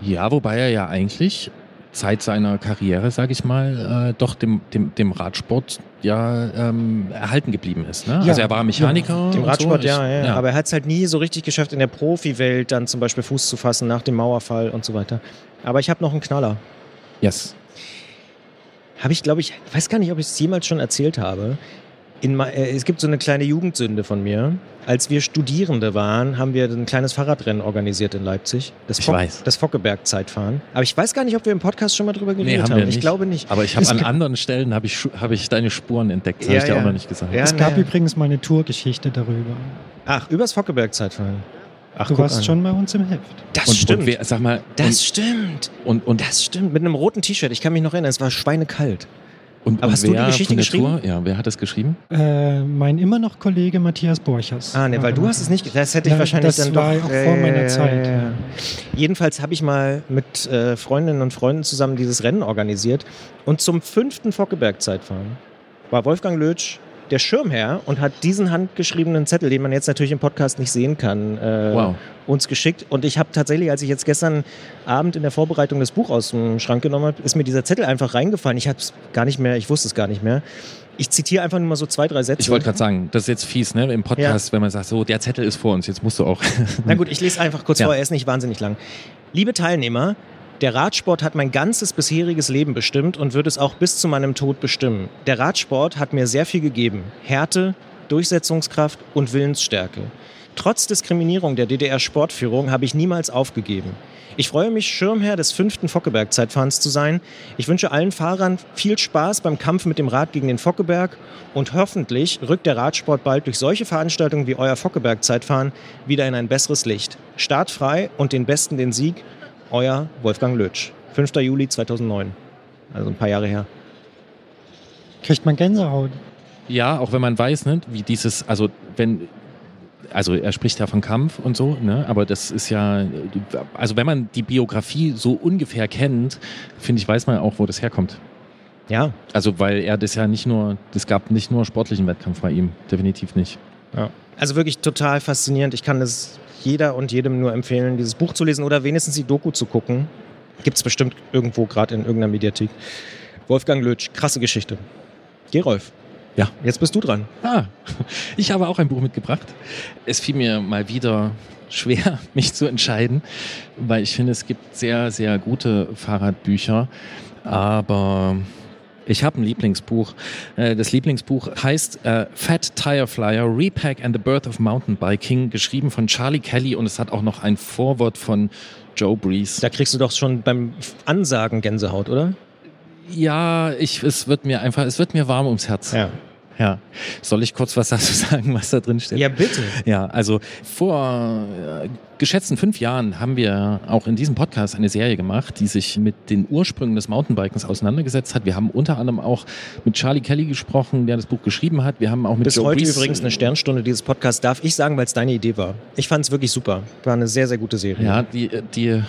Speaker 1: Ja, wobei er ja eigentlich Zeit seiner Karriere, sage ich mal, äh, doch dem, dem, dem Radsport ja ähm, erhalten geblieben ist. Ne?
Speaker 4: Ja,
Speaker 1: also er war Mechaniker.
Speaker 2: Dem
Speaker 1: und
Speaker 2: Radsport,
Speaker 1: so. Ich-
Speaker 2: ja, ja, Aber er hat es halt nie so richtig geschafft, in der Profiwelt dann zum Beispiel Fuß zu fassen nach dem Mauerfall und so weiter. Aber ich habe noch einen Knaller.
Speaker 1: Yes.
Speaker 2: Habe ich, glaube ich, weiß gar nicht, ob ich es jemals schon erzählt habe. In, äh, es gibt so eine kleine Jugendsünde von mir. Als wir Studierende waren, haben wir ein kleines Fahrradrennen organisiert in Leipzig. Das,
Speaker 1: Ich
Speaker 2: Fock-
Speaker 1: weiß.
Speaker 2: das Fockeberg-Zeitfahren. Aber ich weiß gar nicht, ob wir im Podcast schon mal drüber geredet
Speaker 1: haben
Speaker 2: haben.
Speaker 1: wir
Speaker 2: Ich
Speaker 1: nicht.
Speaker 2: glaube nicht.
Speaker 1: Aber ich habe an anderen Stellen habe ich, habe ich deine Spuren entdeckt. Das
Speaker 2: Ja,
Speaker 1: habe ich dir
Speaker 2: ja.
Speaker 1: auch noch nicht gesagt.
Speaker 2: Ja,
Speaker 4: es gab
Speaker 2: naja.
Speaker 4: übrigens mal eine Tourgeschichte darüber.
Speaker 2: Ach, übers Fockeberg-Zeitfahren. Ach,
Speaker 4: du warst
Speaker 2: an.
Speaker 4: schon bei uns im Heft.
Speaker 2: Das
Speaker 1: und,
Speaker 2: stimmt.
Speaker 1: Und wer, sag mal,
Speaker 2: das stimmt.
Speaker 1: und, und, und,
Speaker 2: Das stimmt. Mit einem roten T-Shirt. Ich kann mich noch erinnern. Es war schweinekalt.
Speaker 1: und,
Speaker 2: Aber
Speaker 1: und
Speaker 2: hast du die
Speaker 1: wer
Speaker 2: Geschichte geschrieben?
Speaker 1: Tour, ja, wer hat das geschrieben?
Speaker 4: Äh, mein immer noch Kollege Matthias Borchers.
Speaker 2: Ah, ne, weil du hast es nicht. Das hätte ich
Speaker 4: Ja,
Speaker 2: wahrscheinlich
Speaker 4: das
Speaker 2: dann
Speaker 4: war
Speaker 2: doch.
Speaker 4: auch vor meiner Zeit.
Speaker 2: Jedenfalls habe ich mal mit äh, Freundinnen und Freunden zusammen dieses Rennen organisiert. Und zum fünften Fockeberg-Zeitfahren war Wolfgang Lötsch der Schirmherr und hat diesen handgeschriebenen Zettel, den man jetzt natürlich im Podcast nicht sehen kann, äh,
Speaker 1: Wow.
Speaker 2: uns geschickt. Und ich habe tatsächlich, als ich jetzt gestern Abend in der Vorbereitung das Buch aus dem Schrank genommen habe, ist mir dieser Zettel einfach reingefallen. Ich habe es gar nicht mehr, ich wusste es gar nicht mehr. Ich zitiere einfach nur mal so zwei, drei Sätze.
Speaker 1: Ich wollte gerade sagen, das ist jetzt fies, ne? Im Podcast, wenn man sagt, so, der Zettel ist vor uns, jetzt musst du auch.
Speaker 2: Na gut, ich lese einfach kurz
Speaker 1: Ja.
Speaker 2: vor, er ist nicht wahnsinnig lang. Liebe Teilnehmer, der Radsport hat mein ganzes bisheriges Leben bestimmt und wird es auch bis zu meinem Tod bestimmen. Der Radsport hat mir sehr viel gegeben. Härte, Durchsetzungskraft und Willensstärke. Trotz Diskriminierung der DDR-Sportführung habe ich niemals aufgegeben. Ich freue mich, Schirmherr des fünften Fockeberg-Zeitfahrens zu sein. Ich wünsche allen Fahrern viel Spaß beim Kampf mit dem Rad gegen den Fockeberg und hoffentlich rückt der Radsport bald durch solche Veranstaltungen wie euer Fockeberg-Zeitfahren wieder in ein besseres Licht. Startfrei und den Besten den Sieg. Euer Wolfgang Lötsch. 5. Juli 2009. Also ein paar Jahre her.
Speaker 4: Kriegt man Gänsehaut.
Speaker 1: Ja, auch wenn man weiß, ne, wie dieses, also wenn, also er spricht ja von Kampf und so, ne, aber das ist ja, also wenn man die Biografie so ungefähr kennt, finde ich, weiß man auch, wo das herkommt.
Speaker 2: Ja.
Speaker 1: Also weil er das ja nicht nur, es gab nicht nur sportlichen Wettkampf bei ihm, definitiv nicht.
Speaker 2: ja. Also wirklich total faszinierend. Ich kann es jeder und jedem nur empfehlen, dieses Buch zu lesen oder wenigstens die Doku zu gucken. Gibt es bestimmt irgendwo, gerade in irgendeiner Mediathek. Wolfgang Lötsch, krasse Geschichte. Gerolf.
Speaker 1: Ja.
Speaker 2: Jetzt bist du dran.
Speaker 1: Ah, (laughs) ich habe auch ein Buch mitgebracht. Es fiel mir mal wieder schwer, (laughs) mich zu entscheiden, weil ich finde, es gibt sehr, sehr gute Fahrradbücher, aber ich habe ein Lieblingsbuch. Äh, Das Lieblingsbuch heißt äh, Fat Tire Flyer, Repack and the Birth of Mountain Biking, geschrieben von Charlie Kelly und es hat auch noch ein Vorwort von Joe Breeze.
Speaker 2: Da kriegst du doch schon beim Ansagen Gänsehaut, oder?
Speaker 1: Ja, ich, es wird mir einfach, es wird mir warm ums Herz.
Speaker 2: Ja.
Speaker 1: Ja. Soll ich kurz was (laughs) dazu sagen, was da drin steht?
Speaker 2: Ja, bitte.
Speaker 1: Ja, also vor äh, geschätzten fünf Jahren haben wir auch in diesem Podcast eine Serie gemacht, die sich mit den Ursprüngen des Mountainbikens auseinandergesetzt hat. Wir haben unter anderem auch mit Charlie Kelly gesprochen, der das Buch geschrieben hat. Wir haben auch mit
Speaker 2: Bis
Speaker 1: Joe
Speaker 2: heute
Speaker 1: Breeze-
Speaker 2: übrigens eine Sternstunde dieses Podcasts, darf ich sagen, weil es deine Idee war. Ich fand es wirklich super. War eine sehr, sehr gute Serie.
Speaker 1: Ja, die, die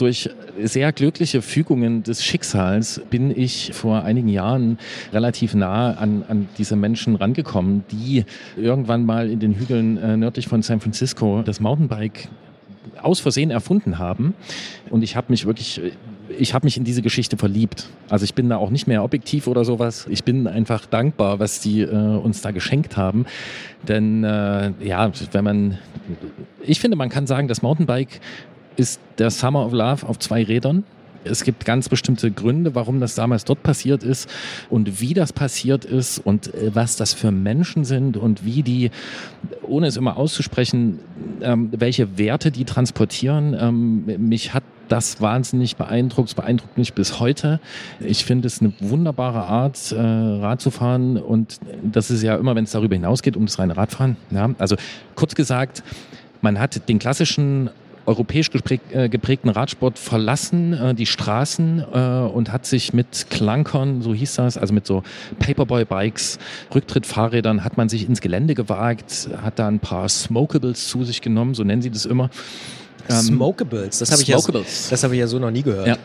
Speaker 1: durch sehr glückliche Fügungen des Schicksals bin ich vor einigen Jahren relativ nah an, an diese Menschen rangekommen, die irgendwann mal in den Hügeln äh, nördlich von San Francisco das Mountainbike aus Versehen erfunden haben. Und ich habe mich wirklich, ich habe mich in diese Geschichte verliebt. Also ich bin da auch nicht mehr objektiv oder sowas. Ich bin einfach dankbar, was die äh, uns da geschenkt haben. Denn äh, ja, wenn man, ich finde, man kann sagen, das Mountainbike ist der Summer of Love auf zwei Rädern. Es gibt ganz bestimmte Gründe, warum das damals dort passiert ist und wie das passiert ist und äh, was das für Menschen sind und wie die, ohne es immer auszusprechen, ähm, welche Werte die transportieren. Ähm, mich hat das wahnsinnig beeindruckt, es beeindruckt mich bis heute. Ich finde es eine wunderbare Art, äh, Rad zu fahren und das ist ja immer, wenn es darüber hinausgeht, um das reine Radfahren. Ja? Also kurz gesagt, man hat den klassischen europäisch äh, geprägten Radsport verlassen, äh, die Straßen äh, und hat sich mit Klankern, so hieß das, also mit so Paperboy-Bikes, Rücktrittfahrrädern, hat man sich ins Gelände gewagt, hat da ein paar Smokables zu sich genommen, so nennen sie das immer. Ähm,
Speaker 2: Smokables, das habe ich, ja, das hab ich ja so noch nie gehört.
Speaker 1: Ja.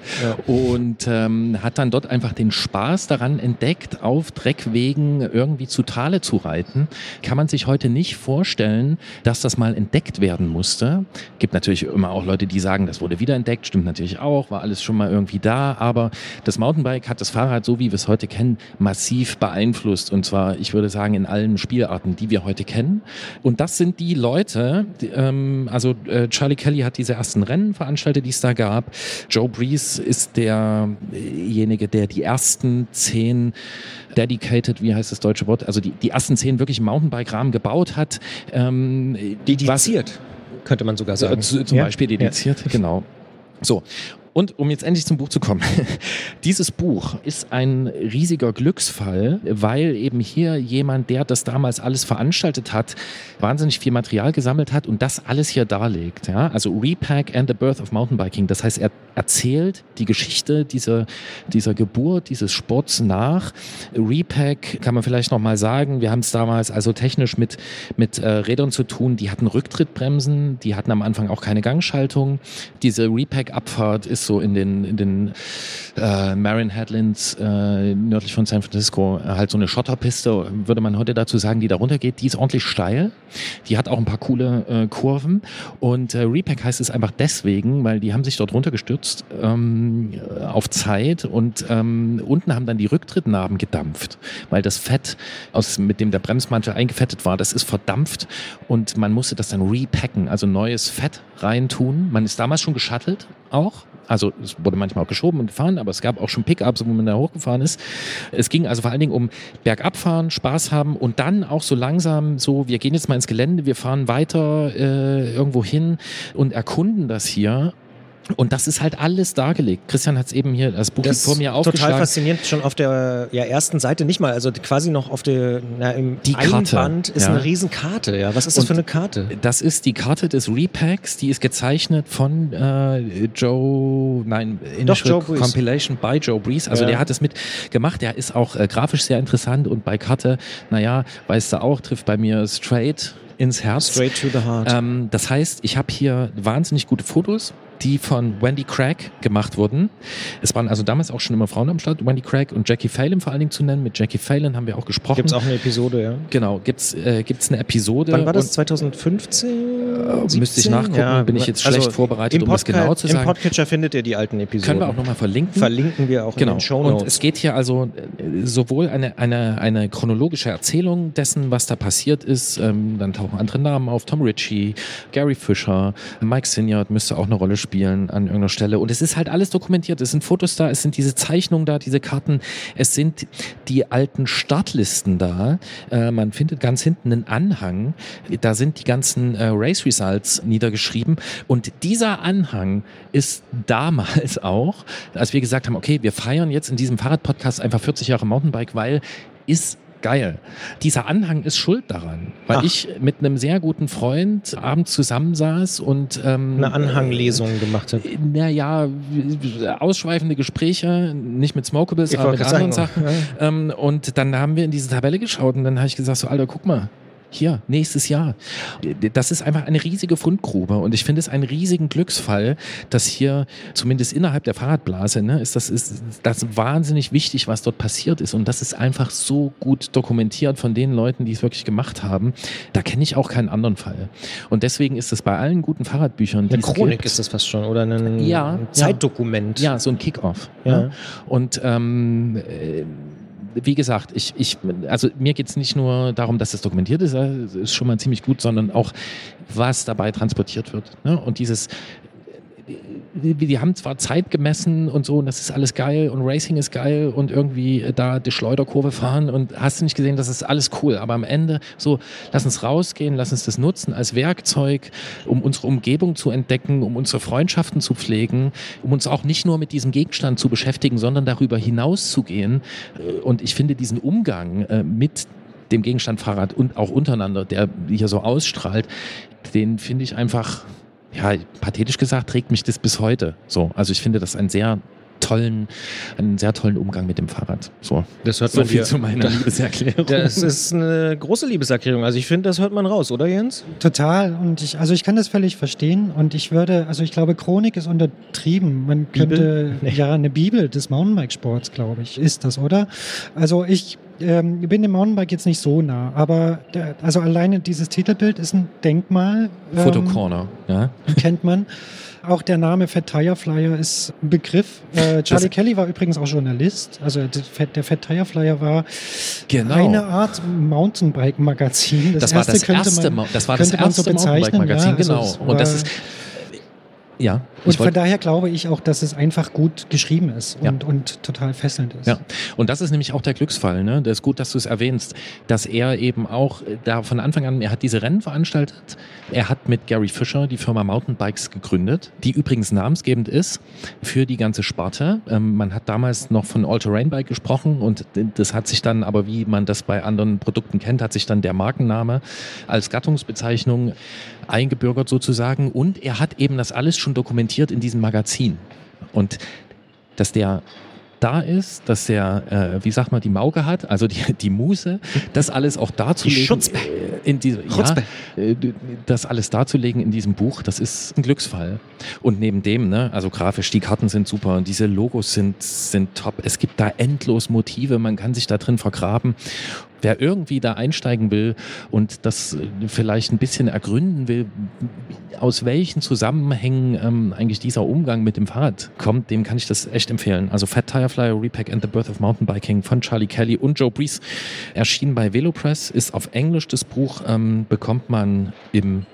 Speaker 1: Und ähm, hat dann dort einfach den Spaß daran entdeckt, auf Dreckwegen irgendwie zu Tale zu reiten. Kann man sich heute nicht vorstellen, dass das mal entdeckt werden musste. Gibt natürlich immer auch Leute, die sagen, das wurde wiederentdeckt. Stimmt natürlich auch, war alles schon mal irgendwie da. Aber das Mountainbike hat das Fahrrad, so wie wir es heute kennen, massiv beeinflusst. Und zwar, ich würde sagen, in allen Spielarten, die wir heute kennen. Und das sind die Leute, die, ähm, also äh, Charlie Kelly hat diese ersten Rennen veranstaltet, die es da gab. Joe Breeze ist derjenige, der die ersten zehn dedicated, wie heißt das deutsche Wort, also die, die ersten zehn wirklich Mountainbike-Rahmen gebaut hat. Ähm,
Speaker 2: Dediziert, könnte man sogar sagen.
Speaker 1: zu- zum
Speaker 2: Ja.
Speaker 1: Beispiel dediziert, genau. So. Und um jetzt endlich zum Buch zu kommen. (laughs) Dieses Buch ist ein riesiger Glücksfall, weil eben hier jemand, der das damals alles veranstaltet hat, wahnsinnig viel Material gesammelt hat und das alles hier darlegt. Ja? Also Repack and the Birth of Mountainbiking. Das heißt, er erzählt die Geschichte dieser, dieser Geburt dieses Sports nach. Repack kann man vielleicht noch mal sagen. Wir haben es damals also technisch mit, mit äh, Rädern zu tun. Die hatten Rücktrittbremsen. Die hatten am Anfang auch keine Gangschaltung. Diese Repack-Abfahrt ist so in den, in den äh, Marion Headlands äh, nördlich von San Francisco halt so eine Schotterpiste, würde man heute dazu sagen, die da runtergeht. Die ist ordentlich steil. Die hat auch ein paar coole äh, Kurven. Und äh, Repack heißt es einfach deswegen, weil die haben sich dort runtergestürzt ähm, auf Zeit und ähm, unten haben dann die Rücktrittnarben gedampft, weil das Fett, aus, mit dem der Bremsmantel eingefettet war, das ist verdampft und man musste das dann repacken, also neues Fett reintun. Man ist damals schon geschattelt auch. Also es wurde manchmal auch geschoben und gefahren, aber es gab auch schon Pickups, wo man da hochgefahren ist. Es ging also vor allen Dingen um Bergabfahren, Spaß haben und dann auch so langsam so, wir gehen jetzt mal ins Gelände, wir fahren weiter äh, irgendwo hin und erkunden das hier und das ist halt alles dargelegt. Christian hat es eben hier das Buch
Speaker 2: Das
Speaker 1: vor mir aufgeschlagen.
Speaker 2: total faszinierend, schon auf der ja, ersten Seite nicht mal, also quasi noch auf der, na, im
Speaker 1: Die Karte,
Speaker 2: Einband ist
Speaker 1: ja.
Speaker 2: eine Riesenkarte, ja. Was ist das
Speaker 1: Und
Speaker 2: für eine Karte?
Speaker 1: Das ist die Karte des Repacks, die ist gezeichnet von äh, Joe, nein, Initial
Speaker 2: Joe Breeze.
Speaker 1: Compilation by Joe Breeze. Also
Speaker 2: Ja.
Speaker 1: der hat es mit gemacht, der ist auch äh, grafisch sehr interessant und bei Karte, naja, weißt du auch, trifft bei mir straight ins Herz.
Speaker 2: Straight to the heart.
Speaker 1: Ähm, das heißt, ich habe hier wahnsinnig gute Fotos, die von Wendy Craig gemacht wurden. Es waren also damals auch schon immer Frauen am Start, Wendy Craig und Jackie Phelan vor allen Dingen zu nennen. Mit Jackie Phelan haben wir auch gesprochen.
Speaker 2: Gibt es auch eine Episode, ja.
Speaker 1: Genau, gibt's äh, gibt's eine Episode.
Speaker 2: Wann war das?
Speaker 1: und-
Speaker 2: 2015?
Speaker 1: Äh, müsste ich
Speaker 2: 17?
Speaker 1: nachgucken, bin ich jetzt schlecht vorbereitet,
Speaker 2: im
Speaker 1: um das genau zu sagen.
Speaker 2: Im Podcatcher findet ihr die alten Episoden.
Speaker 1: Können wir auch nochmal verlinken.
Speaker 2: Verlinken wir auch
Speaker 1: Genau.
Speaker 2: in den Show
Speaker 1: Und
Speaker 2: Notes.
Speaker 1: es geht hier also äh, sowohl eine, eine, eine chronologische Erzählung dessen, was da passiert ist. Ähm, dann tauchen andere Namen auf. Tom Ritchie, Gary Fisher, Mike Sinyard müsste auch eine Rolle spielen an irgendeiner Stelle. Und es ist halt alles dokumentiert. Es sind Fotos da, es sind diese Zeichnungen da, diese Karten. Es sind die alten Startlisten da. Äh, man findet ganz hinten einen Anhang. Da sind die ganzen äh, Race Results niedergeschrieben. Und dieser Anhang ist damals auch, als wir gesagt haben, okay, wir feiern jetzt in diesem Fahrradpodcast einfach 40 Jahre Mountainbike, weil ist geil. Dieser Anhang ist schuld daran, weil
Speaker 2: Ach.
Speaker 1: ich mit einem sehr guten Freund abends zusammensaß und ähm,
Speaker 2: eine Anhanglesung gemacht hat.
Speaker 1: naja, ausschweifende Gespräche, nicht mit Smokables,
Speaker 2: Ich
Speaker 1: aber mit anderen
Speaker 2: gerade
Speaker 1: Sachen.
Speaker 2: sagen,
Speaker 1: Ähm, und dann haben wir in diese Tabelle geschaut und dann habe ich gesagt, so Alter, guck mal, hier, nächstes Jahr. Das ist einfach eine riesige Fundgrube und ich finde es einen riesigen Glücksfall, dass hier zumindest innerhalb der Fahrradblase ne, ist das ist das wahnsinnig wichtig, was dort passiert ist und das ist einfach so gut dokumentiert von den Leuten, die es wirklich gemacht haben. Da kenne ich auch keinen anderen Fall. Und deswegen ist es bei allen guten Fahrradbüchern,
Speaker 2: Eine Chronik
Speaker 1: gibt,
Speaker 2: ist das fast schon, oder ein
Speaker 1: Ja, ja.
Speaker 2: Zeitdokument.
Speaker 1: ja, so ein Kick-Off.
Speaker 2: Ja.
Speaker 1: Ne? Und ähm, äh, wie gesagt, ich, ich, also mir geht es nicht nur darum, dass es dokumentiert ist, das ist schon mal ziemlich gut, sondern auch, was dabei transportiert wird. Ne? Und dieses, die, die haben zwar Zeit gemessen und so, und das ist alles geil und Racing ist geil und irgendwie da die Schleuderkurve fahren und hast du nicht gesehen, das ist alles cool, aber am Ende so, lass uns rausgehen, lass uns das nutzen als Werkzeug, um unsere Umgebung zu entdecken, um unsere Freundschaften zu pflegen, um uns auch nicht nur mit diesem Gegenstand zu beschäftigen, sondern darüber hinaus zu gehen. Äh, Und ich finde diesen Umgang äh, mit dem Gegenstand Fahrrad und auch untereinander, der hier so ausstrahlt, den finde ich einfach, ja, pathetisch gesagt, trägt mich das bis heute. So, also ich finde das einen sehr tollen, einen sehr tollen Umgang mit dem Fahrrad. So,
Speaker 2: Das hört
Speaker 1: so
Speaker 2: man
Speaker 1: viel
Speaker 2: dir.
Speaker 1: zu meiner Liebeserklärung.
Speaker 2: Das ist eine große Liebeserklärung. Also ich finde, das hört man raus, oder Jens?
Speaker 4: Total. Und ich, also ich kann das völlig verstehen. Und ich würde, also ich glaube, Chronik ist untertrieben. Man
Speaker 2: Bibel?
Speaker 4: könnte,
Speaker 2: Nee.
Speaker 4: ja, eine Bibel des Mountainbike-Sports, glaube ich, ist das, oder? Also ich ähm, bin dem Mountainbike jetzt nicht so nah, aber der, also alleine dieses Titelbild ist ein Denkmal. ähm,
Speaker 1: Fotocorner, ja.
Speaker 4: kennt man. Auch der Name Fat Tire Flyer ist ein Begriff. Äh, Charlie
Speaker 1: Das-
Speaker 4: Kelly war übrigens auch Journalist. Also der Fat, Tire Flyer war
Speaker 1: Genau.
Speaker 4: eine Art Mountainbike-Magazin.
Speaker 1: Das, war das
Speaker 4: könnte
Speaker 1: erste,
Speaker 4: man-
Speaker 1: Mau- das war das
Speaker 4: so
Speaker 1: erste Mountainbike-Magazin,
Speaker 4: ja, also
Speaker 1: genau. und das
Speaker 4: war-
Speaker 1: ist, ja,
Speaker 4: Und von daher glaube ich auch, dass es einfach gut geschrieben ist
Speaker 1: Ja.
Speaker 4: und, und total fesselnd ist.
Speaker 1: Ja, und das ist nämlich auch der Glücksfall. Ne? Das ist gut, dass du es erwähnst, dass er eben auch äh, da von Anfang an, er hat diese Rennen veranstaltet. Er hat mit Gary Fisher die Firma Mountainbikes gegründet, die übrigens namensgebend ist für die ganze Sparte. Ähm, man hat damals noch von All-Terrain Bike gesprochen und das hat sich dann, aber wie man das bei anderen Produkten kennt, hat sich dann der Markenname als Gattungsbezeichnung eingebürgert sozusagen. Und er hat eben das alles schon dokumentiert in diesem Magazin. Und dass der da ist, dass er, äh, wie sagt man, die Mauke hat, also die, die Muße, das alles auch darzulegen.
Speaker 2: Die Schutzpe.
Speaker 1: äh, In diese, ja,
Speaker 2: Chutzpe.
Speaker 1: äh, das alles darzulegen in diesem Buch, das ist ein Glücksfall. Und neben dem, ne, also grafisch, die Karten sind super und diese Logos sind, sind top. Es gibt da endlos Motive, man kann sich da drin vergraben. Wer irgendwie da einsteigen will und das äh, vielleicht ein bisschen ergründen will, aus welchen Zusammenhängen ähm, eigentlich dieser Umgang mit dem Fahrrad kommt, dem kann ich das echt empfehlen. Also Fat Tire Repack and the Birth of Mountainbiking von Charlie Kelly und Joe Breeze erschienen bei Velopress, ist auf Englisch das Buch, ähm, bekommt man im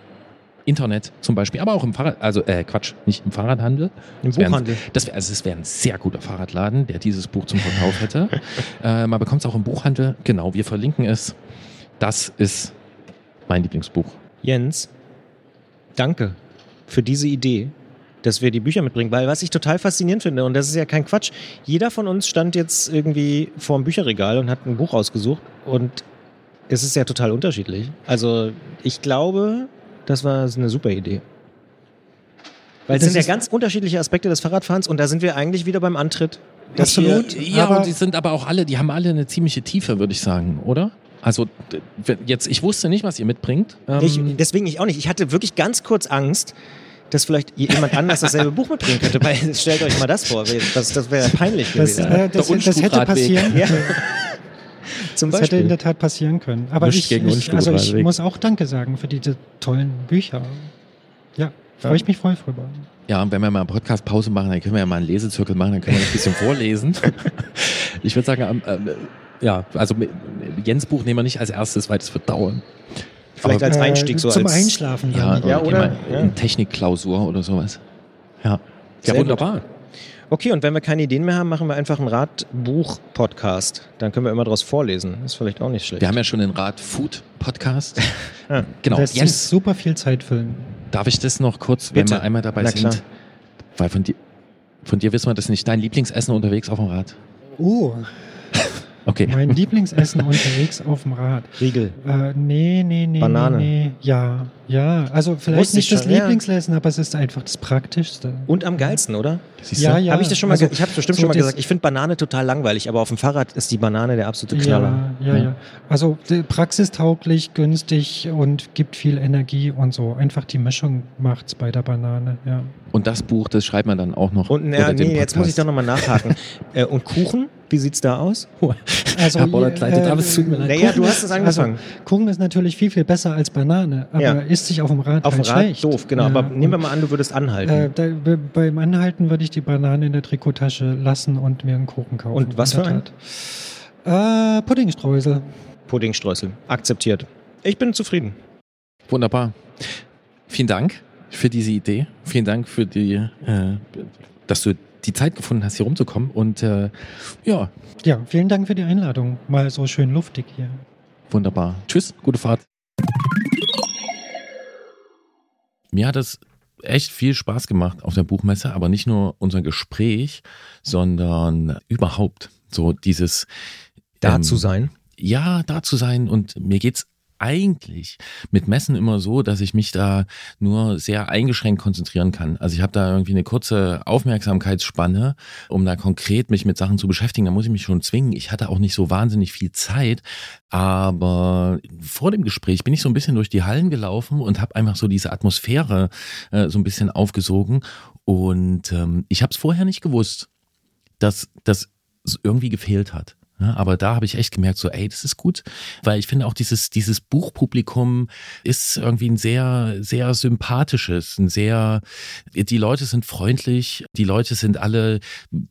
Speaker 1: Internet zum Beispiel, aber auch im Fahrrad, also äh, Quatsch, nicht im Fahrradhandel.
Speaker 2: Im
Speaker 1: wär
Speaker 2: Buchhandel.
Speaker 1: Das wäre also es wäre ein sehr guter Fahrradladen, der dieses Buch zum Verkauf hätte. (laughs) äh, man bekommt es auch im Buchhandel. Genau, wir verlinken es. Das ist mein Lieblingsbuch.
Speaker 2: Jens, danke für diese Idee, dass wir die Bücher mitbringen, weil was ich total faszinierend finde, und das ist ja kein Quatsch, jeder von uns stand jetzt irgendwie vor dem Bücherregal und hat ein Buch ausgesucht und es ist ja total unterschiedlich. Also ich glaube, das war eine super Idee. Weil es
Speaker 4: Das
Speaker 2: sind ja ganz unterschiedliche Aspekte des Fahrradfahrens und da sind wir eigentlich wieder beim Antritt.
Speaker 4: Absolut.
Speaker 2: wir-
Speaker 1: Ja,
Speaker 4: aber-
Speaker 1: und die sind aber auch alle, die haben alle eine ziemliche Tiefe, würde ich sagen, oder? Also jetzt, ich wusste nicht, was ihr mitbringt. Ähm,
Speaker 2: Ich, deswegen ich auch nicht. Ich hatte wirklich ganz kurz Angst, dass vielleicht jemand anders dasselbe Buch mitbringen könnte. Weil stellt euch mal das vor. Das, das wäre peinlich
Speaker 4: Das,
Speaker 2: gewesen.
Speaker 4: äh, das, das hätte passieren.
Speaker 2: Ja. (laughs) (laughs) Zum
Speaker 4: Das hätte in
Speaker 2: Beispiel.
Speaker 4: der Tat passieren können. Aber
Speaker 1: Wisch
Speaker 4: ich,
Speaker 1: gegen
Speaker 4: ich, also ich muss auch Danke sagen für diese tollen Bücher. Ja, freue ich mich voll drüber.
Speaker 1: Ja, und wenn wir mal Podcast-Pause machen, dann können wir ja mal einen Lesezirkel machen, dann können wir ein bisschen vorlesen. (laughs) Ich würde sagen, ähm, ähm, ja, also Jens Buch nehmen wir nicht als erstes, weil das wird dauern.
Speaker 2: Vielleicht als Einstieg so
Speaker 4: Zum
Speaker 2: als
Speaker 4: Einschlafen.
Speaker 1: Ja.
Speaker 2: Ja,
Speaker 1: oder,
Speaker 2: Ja.
Speaker 1: in Technikklausur oder sowas. Ja.
Speaker 2: Sehr
Speaker 1: ja,
Speaker 2: gut. Okay, und wenn wir keine Ideen mehr haben, machen wir einfach einen Radbuch-Podcast. Dann können wir immer daraus vorlesen. Ist vielleicht auch nicht schlecht.
Speaker 1: Wir haben ja schon den Rad-Food-Podcast. (laughs)
Speaker 2: Ja.
Speaker 1: Genau.
Speaker 4: Lässt sich
Speaker 1: Jens,
Speaker 4: super viel Zeit füllen.
Speaker 1: darf ich das noch kurz,
Speaker 2: Bitte.
Speaker 1: wenn wir einmal dabei
Speaker 2: Na
Speaker 1: sind?
Speaker 2: klar.
Speaker 1: Weil von dir, von dir wissen wir, das ist nicht dein Lieblingsessen unterwegs auf dem Rad.
Speaker 4: Oh,
Speaker 1: Okay.
Speaker 4: mein Lieblingsessen (laughs) unterwegs auf dem Rad.
Speaker 2: Riegel.
Speaker 4: Äh, nee, nee, nee.
Speaker 2: Banane.
Speaker 4: Nee, nee. Ja, ja. Also vielleicht
Speaker 2: Wusste
Speaker 4: nicht
Speaker 2: ich
Speaker 4: das
Speaker 2: schon, ja.
Speaker 4: Lieblingsessen, aber es ist einfach das Praktischste.
Speaker 2: Und am geilsten, oder?
Speaker 1: Siehst
Speaker 4: Ja,
Speaker 1: du?
Speaker 4: ja.
Speaker 2: Habe ich das schon mal
Speaker 4: Also,
Speaker 2: Ich habe bestimmt
Speaker 4: so
Speaker 2: schon mal gesagt. Ich finde Banane total langweilig, aber auf dem Fahrrad ist die Banane der absolute Knaller.
Speaker 4: Ja, ja,
Speaker 1: Ja.
Speaker 4: ja. Also die- praxistauglich, günstig und gibt viel Energie und so. Einfach die Mischung macht's bei der Banane, ja.
Speaker 1: Und das Buch, das schreibt man dann auch noch.
Speaker 2: Und
Speaker 1: dem
Speaker 2: nee, jetzt muss ich doch nochmal nachhaken. (laughs) äh, und Kuchen? Wie sieht's da aus?
Speaker 4: Also,
Speaker 1: Herr Bollert leitet ab, es tut mir leid.
Speaker 2: Naja,
Speaker 4: Kuchen
Speaker 2: du
Speaker 4: ist-
Speaker 2: hast es angefangen.
Speaker 4: Also, Kuchen ist natürlich viel, viel besser als Banane, aber
Speaker 2: Ja.
Speaker 4: isst sich auf dem Rad
Speaker 2: auf dem
Speaker 4: halt
Speaker 2: Rad
Speaker 4: schlecht.
Speaker 2: doof, genau.
Speaker 4: Ja,
Speaker 2: aber nehmen wir mal an, du würdest anhalten.
Speaker 4: Äh, da, be- beim Anhalten würde ich die Banane in der Trikottasche lassen und mir einen Kuchen kaufen.
Speaker 2: Und was für einen?
Speaker 4: Äh, Puddingstreusel.
Speaker 2: Puddingstreusel. Akzeptiert. Ich bin zufrieden.
Speaker 1: Wunderbar. Vielen Dank für diese Idee. Vielen Dank für die, äh, dass du die Zeit gefunden hast, hier rumzukommen. Und äh, ja,
Speaker 4: Ja, vielen Dank für die Einladung. Mal so schön luftig hier.
Speaker 1: wunderbar. Tschüss, gute Fahrt. Mir hat es echt viel Spaß gemacht auf der Buchmesse, aber nicht nur unser Gespräch, sondern überhaupt so dieses
Speaker 2: Da
Speaker 1: ähm,
Speaker 2: zu sein.
Speaker 1: ja, da zu sein. Und mir geht's eigentlich mit Messen immer so, dass ich mich da nur sehr eingeschränkt konzentrieren kann. Also ich habe da irgendwie eine kurze Aufmerksamkeitsspanne, um da konkret mich mit Sachen zu beschäftigen. Da muss ich mich schon zwingen. Ich hatte auch nicht so wahnsinnig viel Zeit, aber vor dem Gespräch bin ich so ein bisschen durch die Hallen gelaufen und habe einfach so diese Atmosphäre äh, so ein bisschen aufgesogen. Und ähm, ich habe es vorher nicht gewusst, dass das irgendwie gefehlt hat. Ja, aber da habe ich echt gemerkt, so, ey, das ist gut, weil ich finde auch dieses, dieses Buchpublikum ist irgendwie ein sehr, sehr sympathisches, ein sehr, die Leute sind freundlich, die Leute sind alle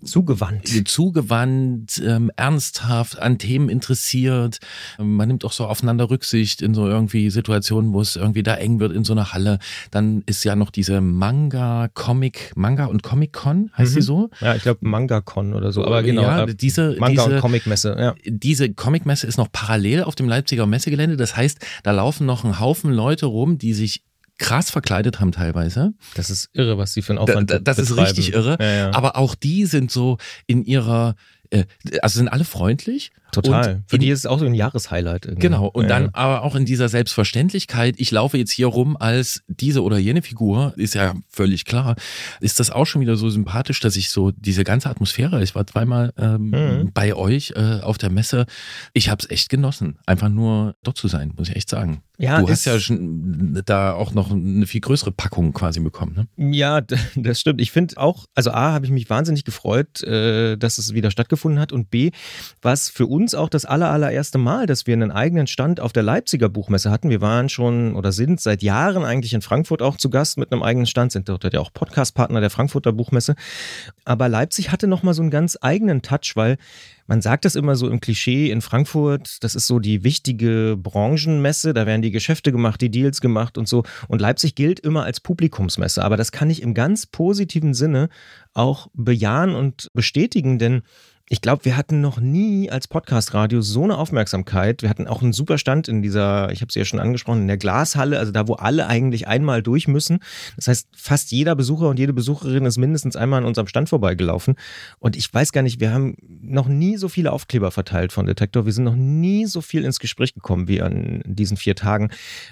Speaker 2: Zugewandt.
Speaker 1: zugewandt, ähm, ernsthaft, an Themen interessiert. Man nimmt auch so aufeinander Rücksicht in so irgendwie Situationen, wo es irgendwie da eng wird in so einer Halle. Dann ist ja noch diese Manga, Comic, Manga und Comic Con, heißt
Speaker 2: Mhm.
Speaker 1: die so?
Speaker 2: Ja, ich glaube Manga-Con oder so. Aber genau.
Speaker 1: Ja,
Speaker 2: äh,
Speaker 1: diese,
Speaker 2: Manga-
Speaker 1: diese,
Speaker 2: und Comic-Messe. Ja.
Speaker 1: diese Comicmesse ist noch parallel auf dem Leipziger Messegelände. Das heißt, da laufen noch ein Haufen Leute rum, die sich krass verkleidet haben teilweise.
Speaker 2: Das ist irre, was die für einen
Speaker 1: Da,
Speaker 2: Aufwand
Speaker 1: da, das ist
Speaker 2: betreiben.
Speaker 1: richtig irre.
Speaker 2: Ja, ja.
Speaker 1: Aber auch die sind so in ihrer, äh, also sind alle freundlich.
Speaker 2: Total.
Speaker 1: Und
Speaker 2: Für die ist es auch so ein Jahreshighlight. irgendwie.
Speaker 1: Genau, und
Speaker 2: Ja,
Speaker 1: dann aber auch in dieser Selbstverständlichkeit, ich laufe jetzt hier rum als diese oder jene Figur, ist ja völlig klar, ist das auch schon wieder so sympathisch, dass ich so diese ganze Atmosphäre, ich war zweimal ähm,
Speaker 2: Mhm.
Speaker 1: bei euch äh, auf der Messe, ich habe es echt genossen, einfach nur dort zu sein, muss ich echt sagen.
Speaker 2: Ja,
Speaker 1: du hast ja schon da auch noch eine viel größere Packung quasi bekommen, ne?
Speaker 2: Ja, das stimmt. Ich finde auch, also A, habe ich mich wahnsinnig gefreut, äh, dass es wieder stattgefunden hat und B, was für uns auch das aller, allererste Mal, dass wir einen eigenen Stand auf der Leipziger Buchmesse hatten. Wir waren schon oder sind seit Jahren eigentlich in Frankfurt auch zu Gast mit einem eigenen Stand, sind dort ja auch Podcastpartner der Frankfurter Buchmesse. Aber Leipzig hatte nochmal so einen ganz eigenen Touch, weil man sagt das immer so im Klischee in Frankfurt, das ist so die wichtige Branchenmesse, da werden die Geschäfte gemacht, die Deals gemacht und so. Und Leipzig gilt immer als Publikumsmesse, aber das kann ich im ganz positiven Sinne auch bejahen und bestätigen, denn ich glaube, wir hatten noch nie als Podcast-Radio so eine Aufmerksamkeit. Wir hatten auch einen super Stand in dieser, ich habe sie ja schon angesprochen, in der Glashalle, also da, wo alle eigentlich einmal durch müssen. Das heißt, fast jeder Besucher und jede Besucherin ist mindestens einmal an unserem Stand vorbeigelaufen. Und ich weiß gar nicht, wir haben noch nie so viele Aufkleber verteilt von Detektor. Wir sind noch nie so viel ins Gespräch gekommen wie an diesen vier Tagen.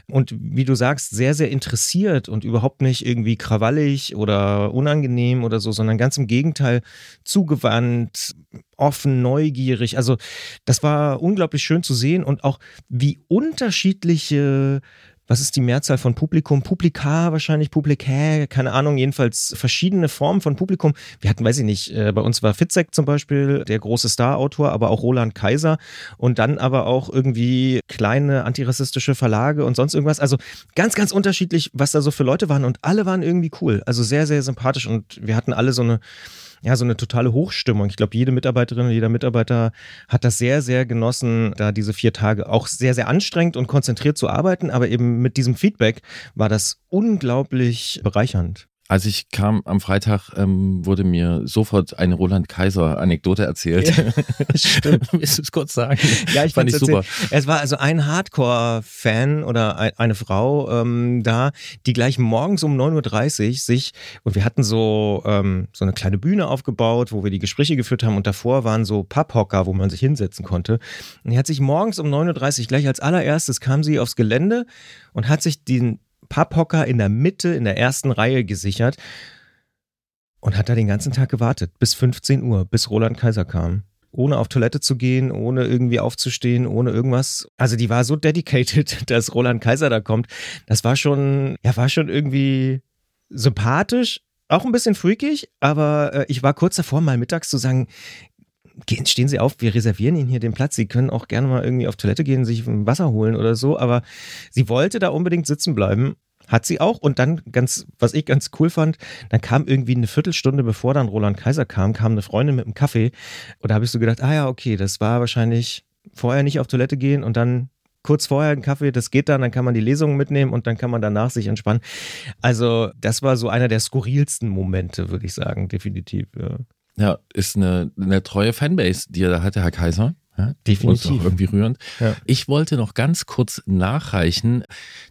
Speaker 2: Und wie du sagst, sehr, sehr interessiert und überhaupt nicht irgendwie krawallig oder unangenehm oder so, sondern ganz im Gegenteil zugewandt, offen, neugierig. Also das war unglaublich schön zu sehen und auch wie unterschiedliche was ist die Mehrzahl von Publikum? Publika wahrscheinlich, Publikä, keine Ahnung, jedenfalls verschiedene Formen von Publikum. Wir hatten, weiß ich nicht, äh, bei uns war Fitzek zum Beispiel der große Star-Autor, aber auch Roland Kaiser und dann aber auch irgendwie kleine antirassistische Verlage und sonst irgendwas. Also ganz, ganz unterschiedlich, was da so für Leute waren und alle waren irgendwie cool. Also sehr, sehr sympathisch und wir hatten alle so eine ja, so eine totale Hochstimmung. Ich glaube, jede Mitarbeiterin jeder Mitarbeiter hat das sehr, sehr genossen, da diese vier Tage auch sehr, sehr anstrengend und konzentriert zu arbeiten. Aber eben mit diesem Feedback war das unglaublich bereichernd.
Speaker 1: Als ich kam am Freitag, ähm, wurde mir sofort eine Roland Kaiser Anekdote erzählt. Ja, (laughs)
Speaker 2: stimmt.
Speaker 1: Willst du es kurz sagen?
Speaker 2: Ja, ich fand ich super. Es war also ein Hardcore-Fan oder eine Frau ähm, da, die gleich morgens um 9.30 Uhr sich, und wir hatten so, ähm, so eine kleine Bühne aufgebaut, wo wir die Gespräche geführt haben und davor waren so Papphocker, wo man sich hinsetzen konnte. Und die hat sich morgens um 9.30 Uhr gleich als allererstes kam sie aufs Gelände und hat sich den Papphocker in der Mitte, in der ersten Reihe gesichert und hat da den ganzen Tag gewartet, bis 15 Uhr, bis Roland Kaiser kam. Ohne auf Toilette zu gehen, ohne irgendwie aufzustehen, ohne irgendwas. Also die war so dedicated, (laughs) dass Roland Kaiser da kommt. Das war schon, ja, war schon irgendwie sympathisch, auch ein bisschen freakig, aber äh, ich war kurz davor, mal mittags zu sagen, gehen, stehen Sie auf, wir reservieren Ihnen hier den Platz. Sie können auch gerne mal irgendwie auf Toilette gehen, sich Wasser holen oder so. Aber sie wollte da unbedingt sitzen bleiben. Hat sie auch. Und dann ganz, was ich ganz cool fand, dann kam irgendwie eine Viertelstunde bevor dann Roland Kaiser kam, kam eine Freundin mit einem Kaffee. Und da habe ich so gedacht, ah ja, okay, das war wahrscheinlich vorher nicht auf Toilette gehen und dann kurz vorher einen Kaffee, das geht dann, dann kann man die Lesungen mitnehmen und dann kann man danach sich entspannen. Also, das war so einer der skurrilsten Momente, würde ich sagen, definitiv. Ja.
Speaker 1: Ja, ist eine, eine treue Fanbase, die er da hatte, Herr Kaiser. Ja,
Speaker 2: Definitiv.
Speaker 1: Auch irgendwie rührend. Ja. Ich wollte noch ganz kurz nachreichen,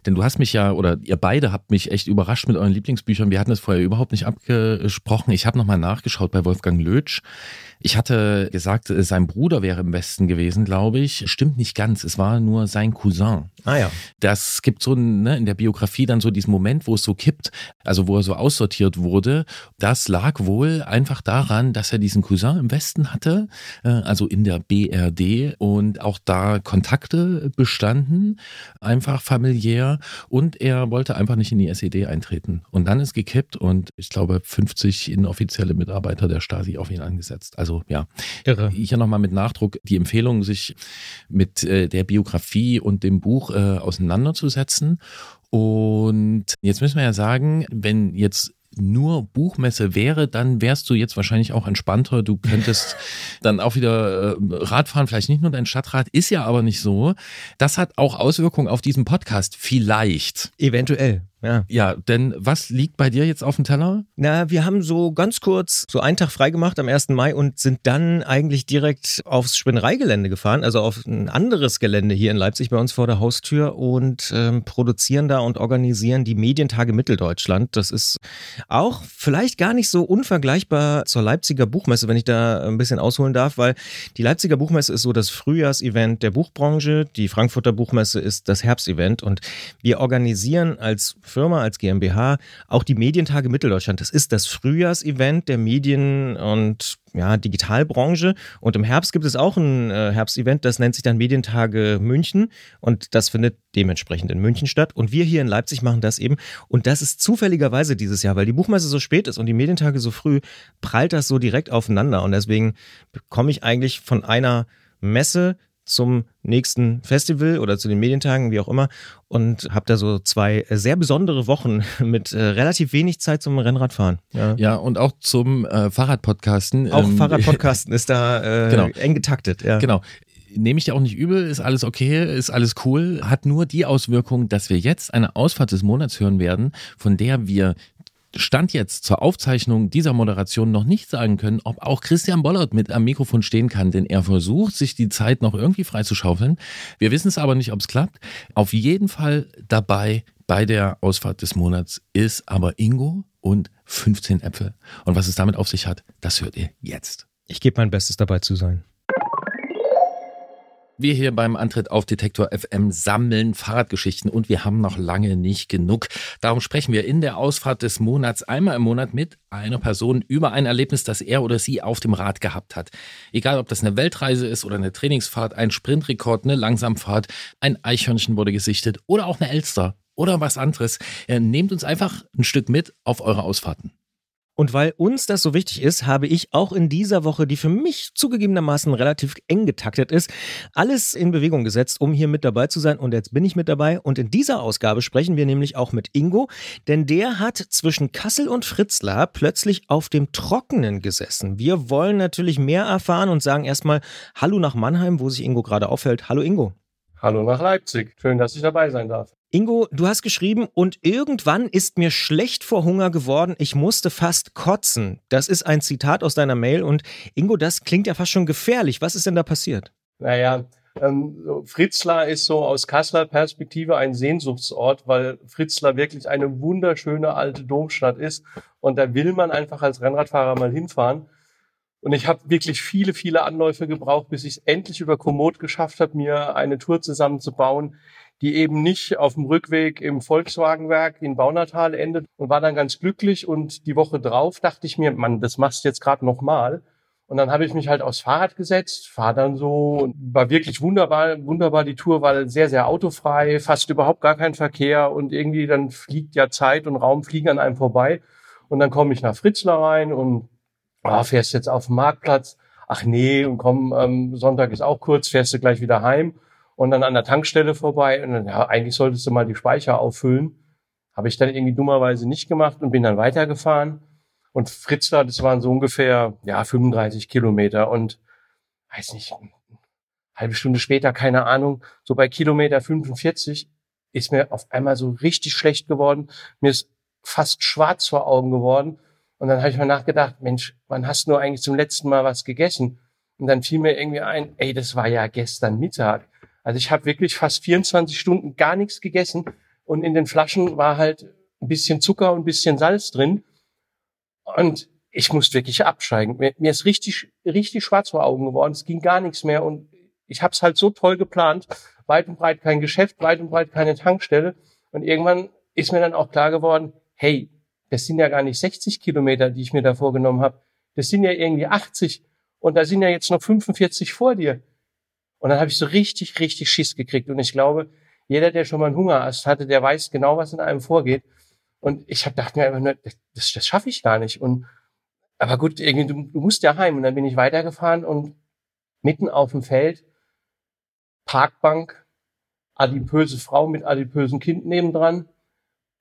Speaker 1: denn du hast mich ja, oder ihr beide habt mich echt überrascht mit euren Lieblingsbüchern. Wir hatten es vorher überhaupt nicht abgesprochen. Ich habe nochmal nachgeschaut bei Wolfgang Lötsch. Ich hatte gesagt, sein Bruder wäre im Westen gewesen, glaube ich. Stimmt nicht ganz. Es war nur sein Cousin.
Speaker 2: Ah ja.
Speaker 1: Das gibt so ne, in der Biografie dann so diesen Moment, wo es so kippt, also wo er so aussortiert wurde. Das lag wohl einfach daran, dass er diesen Cousin im Westen hatte, äh, also in der BRD und auch da Kontakte bestanden, einfach familiär und er wollte einfach nicht in die SED eintreten. Und dann ist gekippt und ich glaube 50 inoffizielle Mitarbeiter der Stasi auf ihn angesetzt. Also ja,
Speaker 2: Irre.
Speaker 1: hier nochmal mit Nachdruck die Empfehlung, sich mit äh, der Biografie und dem Buch äh, auseinanderzusetzen. Und jetzt müssen wir ja sagen, wenn jetzt nur Buchmesse wäre, dann wärst du jetzt wahrscheinlich auch entspannter. Du könntest (laughs) dann auch wieder äh, Radfahren, vielleicht nicht nur dein Stadtrad, ist ja aber nicht so. Das hat auch Auswirkungen auf diesen Podcast, vielleicht.
Speaker 2: Eventuell. Ja.
Speaker 1: ja, denn was liegt bei dir jetzt auf dem Teller?
Speaker 2: Na, wir haben so ganz kurz so einen Tag freigemacht am 1. Mai und sind dann eigentlich direkt aufs Spinnereigelände gefahren, also auf ein anderes Gelände hier in Leipzig bei uns vor der Haustür und ähm, produzieren da und organisieren die Medientage Mitteldeutschland. Das ist auch vielleicht gar nicht so unvergleichbar zur Leipziger Buchmesse, wenn ich da ein bisschen ausholen darf, weil die Leipziger Buchmesse ist so das Frühjahrsevent der Buchbranche, die Frankfurter Buchmesse ist das Herbstevent und wir organisieren als Firma, als GmbH, auch die Medientage Mitteldeutschland. Das ist das Frühjahrsevent der Medien- und ja, Digitalbranche. Und im Herbst gibt es auch ein äh, Herbstevent, das nennt sich dann Medientage München. Und das findet dementsprechend in München statt. Und wir hier in Leipzig machen das eben. Und das ist zufälligerweise dieses Jahr, weil die Buchmesse so spät ist und die Medientage so früh, prallt das so direkt aufeinander. Und deswegen komme ich eigentlich von einer Messe zum nächsten Festival oder zu den Medientagen, wie auch immer, und habe da so zwei sehr besondere Wochen (laughs) mit äh, relativ wenig Zeit zum Rennradfahren.
Speaker 1: Ja, ja und auch zum äh, Fahrradpodcasten.
Speaker 2: Auch ähm, Fahrradpodcasten ist da äh, genau. eng getaktet. Ja.
Speaker 1: Genau nehme ich dir auch nicht übel, ist alles okay, ist alles cool, hat nur die Auswirkung, dass wir jetzt eine Ausfahrt des Monats hören werden, von der wir Stand jetzt zur Aufzeichnung dieser Moderation noch nicht sagen können, ob auch Christian Bollert mit am Mikrofon stehen kann, denn er versucht, sich die Zeit noch irgendwie freizuschaufeln. Wir wissen es aber nicht, ob es klappt. Auf jeden Fall dabei bei der Ausfahrt des Monats ist aber Ingo und 15 Äpfel. Und was es damit auf sich hat, das hört ihr jetzt.
Speaker 2: Ich gebe mein Bestes dabei zu sein.
Speaker 1: Wir hier beim Antritt auf Detektor FM sammeln Fahrradgeschichten und wir haben noch lange nicht genug. Darum sprechen wir in der Ausfahrt des Monats einmal im Monat mit einer Person über ein Erlebnis, das er oder sie auf dem Rad gehabt hat. Egal, ob das eine Weltreise ist oder eine Trainingsfahrt, ein Sprintrekord, eine Langsamfahrt, ein Eichhörnchen wurde gesichtet oder auch eine Elster oder was anderes. Nehmt uns einfach ein Stück mit auf eure Ausfahrten.
Speaker 2: Und weil uns das so wichtig ist, habe ich auch in dieser Woche, die für mich zugegebenermaßen relativ eng getaktet ist, alles in Bewegung gesetzt, um hier mit dabei zu sein. Und jetzt bin ich mit dabei. Und in dieser Ausgabe sprechen wir nämlich auch mit Ingo, denn der hat zwischen Kassel und Fritzlar plötzlich auf dem Trockenen gesessen. Wir wollen natürlich mehr erfahren und sagen erstmal Hallo nach Mannheim, wo sich Ingo gerade aufhält. Hallo Ingo.
Speaker 5: Hallo nach Leipzig. Schön, dass ich dabei sein darf.
Speaker 2: Ingo, du hast geschrieben, und irgendwann ist mir schlecht vor Hunger geworden, ich musste fast kotzen. Das ist ein Zitat aus deiner Mail und Ingo, das klingt ja fast schon gefährlich. Was ist denn da passiert?
Speaker 5: Naja, ähm, Fritzlar ist so aus Kasseler Perspektive ein Sehnsuchtsort, weil Fritzlar wirklich eine wunderschöne alte Domstadt ist und da will man einfach als Rennradfahrer mal hinfahren. Und ich habe wirklich viele, viele Anläufe gebraucht, bis ich es endlich über Komoot geschafft habe, mir eine Tour zusammenzubauen, die eben nicht auf dem Rückweg im Volkswagenwerk in Baunatal endet und war dann ganz glücklich und die Woche drauf dachte ich mir, Mann, das machst du jetzt gerade nochmal. Und dann habe ich mich halt aufs Fahrrad gesetzt, fahr dann so und war wirklich wunderbar, wunderbar die Tour, weil sehr, sehr autofrei, fast überhaupt gar kein Verkehr und irgendwie dann fliegt ja Zeit und Raum fliegen an einem vorbei. Und dann komme ich nach Fritzlar rein und ah, fährst jetzt auf dem Marktplatz. Ach nee, und komm, ähm, Sonntag ist auch kurz, fährst du gleich wieder heim und dann an der Tankstelle vorbei und dann, ja, eigentlich solltest du mal die Speicher auffüllen. Habe ich dann irgendwie dummerweise nicht gemacht und bin dann weitergefahren. Und Fritzlar, das waren so ungefähr, ja, 35 Kilometer und weiß nicht, halbe Stunde später, keine Ahnung, so bei Kilometer 45 ist mir auf einmal so richtig schlecht geworden. Mir ist fast schwarz vor Augen geworden. Und dann habe ich mir nachgedacht, Mensch, wann hast du eigentlich zum letzten Mal was gegessen? Und dann fiel mir irgendwie ein, ey, das war ja gestern Mittag. Also ich habe wirklich fast 24 Stunden gar nichts gegessen und in den Flaschen war halt ein bisschen Zucker und ein bisschen Salz drin. Und ich musste wirklich absteigen. Mir, mir ist richtig, richtig schwarz vor Augen geworden. Es ging gar nichts mehr und ich habe es halt so toll geplant. Weit und breit kein Geschäft, weit und breit keine Tankstelle. Und irgendwann ist mir dann auch klar geworden, hey, das sind ja gar nicht 60 Kilometer, die ich mir da vorgenommen habe. Das sind ja irgendwie 80 und da sind ja jetzt noch 45 vor dir. Und dann habe ich so richtig, richtig Schiss gekriegt. Und ich glaube, jeder, der schon mal einen Hungerast hatte, der weiß genau, was in einem vorgeht. Und ich habe dachte mir einfach nur, das, das schaffe ich gar nicht. Und aber gut, irgendwie, du, du musst ja heim. Und dann bin ich weitergefahren und mitten auf dem Feld, Parkbank, adipöse Frau mit adipösen Kind nebendran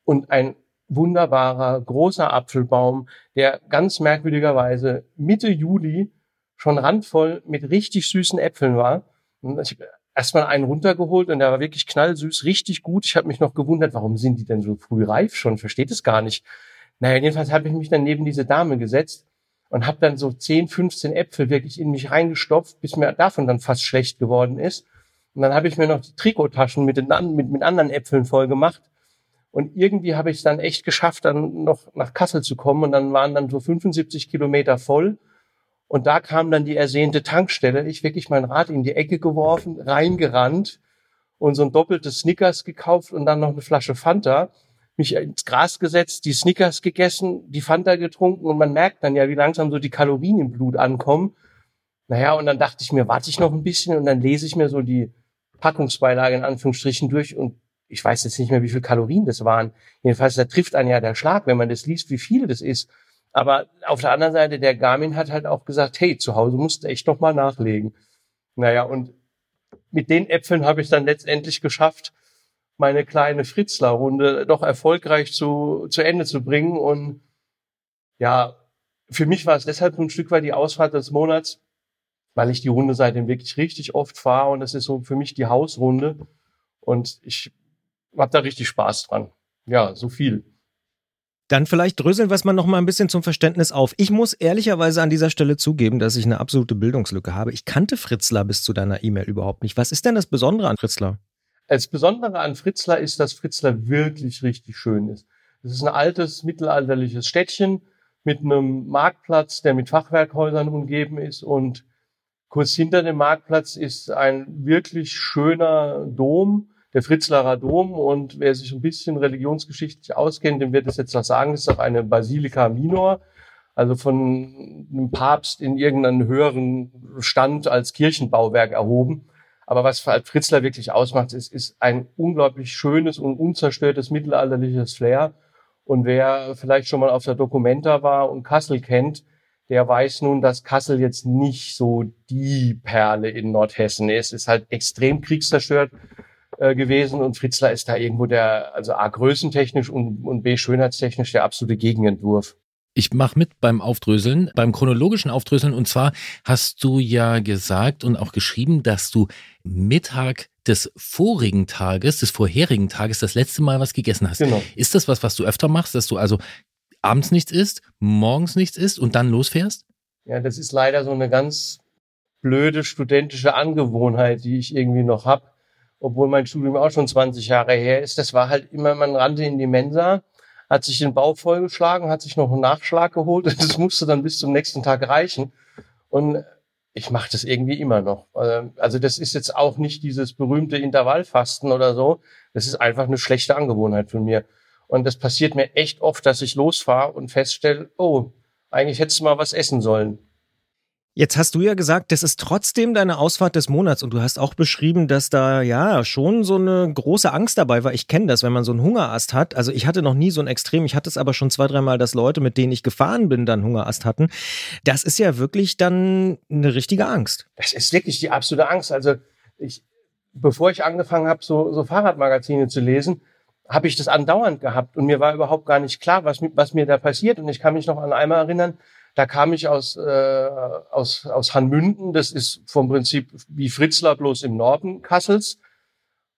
Speaker 5: und ein wunderbarer, großer Apfelbaum, der ganz merkwürdigerweise Mitte Juli schon randvoll mit richtig süßen Äpfeln war. Ich habe erstmal einen runtergeholt und der war wirklich knallsüß, richtig gut. Ich habe mich noch gewundert, warum sind die denn so früh reif schon? Versteht es gar nicht. Naja, jedenfalls habe ich mich dann neben diese Dame gesetzt und habe dann so 10, 15 Äpfel wirklich in mich reingestopft, bis mir davon dann fast schlecht geworden ist. Und dann habe ich mir noch die Trikottaschen mit, den, mit, mit anderen Äpfeln voll gemacht. Und irgendwie habe ich es dann echt geschafft, dann noch nach Kassel zu kommen. Und dann waren dann so 75 Kilometer voll. Und da kam dann die ersehnte Tankstelle. Ich wirklich mein Rad in die Ecke geworfen, reingerannt und so ein doppeltes Snickers gekauft und dann noch eine Flasche Fanta. Mich ins Gras gesetzt, die Snickers gegessen, die Fanta getrunken und man merkt dann ja, wie langsam so die Kalorien im Blut ankommen. Naja, und dann dachte ich mir, warte ich noch ein bisschen und dann lese ich mir so die Packungsbeilage in Anführungsstrichen durch und ich weiß jetzt nicht mehr, wie viel Kalorien das waren. Jedenfalls, da trifft einen ja der Schlag, wenn man das liest, wie viele das ist. Aber auf der anderen Seite, der Garmin hat halt auch gesagt, hey, zu Hause musst du echt noch mal nachlegen. Naja, und mit den Äpfeln habe ich dann letztendlich geschafft, meine kleine Fritzler-Runde doch erfolgreich zu, zu Ende zu bringen. Und ja, für mich war es deshalb ein Stück weit die Ausfahrt des Monats, weil ich die Runde seitdem wirklich richtig oft fahre und das ist so für mich die Hausrunde. Und ich habe da richtig Spaß dran. Ja, so viel.
Speaker 2: Dann vielleicht dröseln wir es mal noch mal ein bisschen zum Verständnis auf. Ich muss ehrlicherweise an dieser Stelle zugeben, dass ich eine absolute Bildungslücke habe. Ich kannte Fritzler bis zu deiner E-Mail überhaupt nicht. Was ist denn das Besondere an Fritzler?
Speaker 5: Das Besondere an Fritzlar ist, dass Fritzlar wirklich richtig schön ist. Es ist ein altes, mittelalterliches Städtchen mit einem Marktplatz, der mit Fachwerkhäusern umgeben ist und kurz hinter dem Marktplatz ist ein wirklich schöner Dom, der Fritzlarer Dom und wer sich ein bisschen religionsgeschichtlich auskennt, dem wird es jetzt was sagen, das ist auch eine Basilika Minor, also von einem Papst in irgendeinen höheren Stand als Kirchenbauwerk erhoben. Aber was Fritzlar wirklich ausmacht, ist, ist ein unglaublich schönes und unzerstörtes mittelalterliches Flair. Und wer vielleicht schon mal auf der Documenta war und Kassel kennt, der weiß nun, dass Kassel jetzt nicht so die Perle in Nordhessen ist. Ist halt extrem kriegszerstört äh, gewesen und Fritzlar ist da irgendwo der, also A, größentechnisch und, und B, schönheitstechnisch der absolute Gegenentwurf.
Speaker 1: Ich mache mit beim Aufdröseln, beim chronologischen Aufdröseln. Und zwar hast du ja gesagt und auch geschrieben, dass du Mittag des vorigen Tages, des vorherigen Tages, das letzte Mal was gegessen hast. Genau. Ist das was, was du öfter machst, dass du also abends nichts isst, morgens nichts isst und dann losfährst?
Speaker 5: Ja, das ist leider so eine ganz blöde studentische Angewohnheit, die ich irgendwie noch hab, obwohl mein Studium auch schon 20 Jahre her ist. Das war halt immer, man rannte in die Mensa hat sich den Bauch vollgeschlagen, hat sich noch einen Nachschlag geholt und (laughs) das musste dann bis zum nächsten Tag reichen. Und ich mache das irgendwie immer noch. Also das ist jetzt auch nicht dieses berühmte Intervallfasten oder so. Das ist einfach eine schlechte Angewohnheit von mir. Und das passiert mir echt oft, dass ich losfahre und feststelle, oh, eigentlich hättest du mal was essen sollen.
Speaker 2: Jetzt hast du ja gesagt, das ist trotzdem deine Ausfahrt des Monats und du hast auch beschrieben, dass da ja schon so eine große Angst dabei war. Ich kenne das, wenn man so einen Hungerast hat. Also ich hatte noch nie so ein Extrem. Ich hatte es aber schon zwei, dreimal, dass Leute, mit denen ich gefahren bin, dann Hungerast hatten. Das ist ja wirklich dann eine richtige Angst.
Speaker 5: Das ist wirklich die absolute Angst. Also ich, bevor ich angefangen habe, so, so Fahrradmagazine zu lesen, habe ich das andauernd gehabt und mir war überhaupt gar nicht klar, was, was mir da passiert. Und ich kann mich noch an einmal erinnern, da kam ich aus, äh, aus, aus Hanmünden, das ist vom Prinzip wie Fritzlar bloß im Norden Kassels.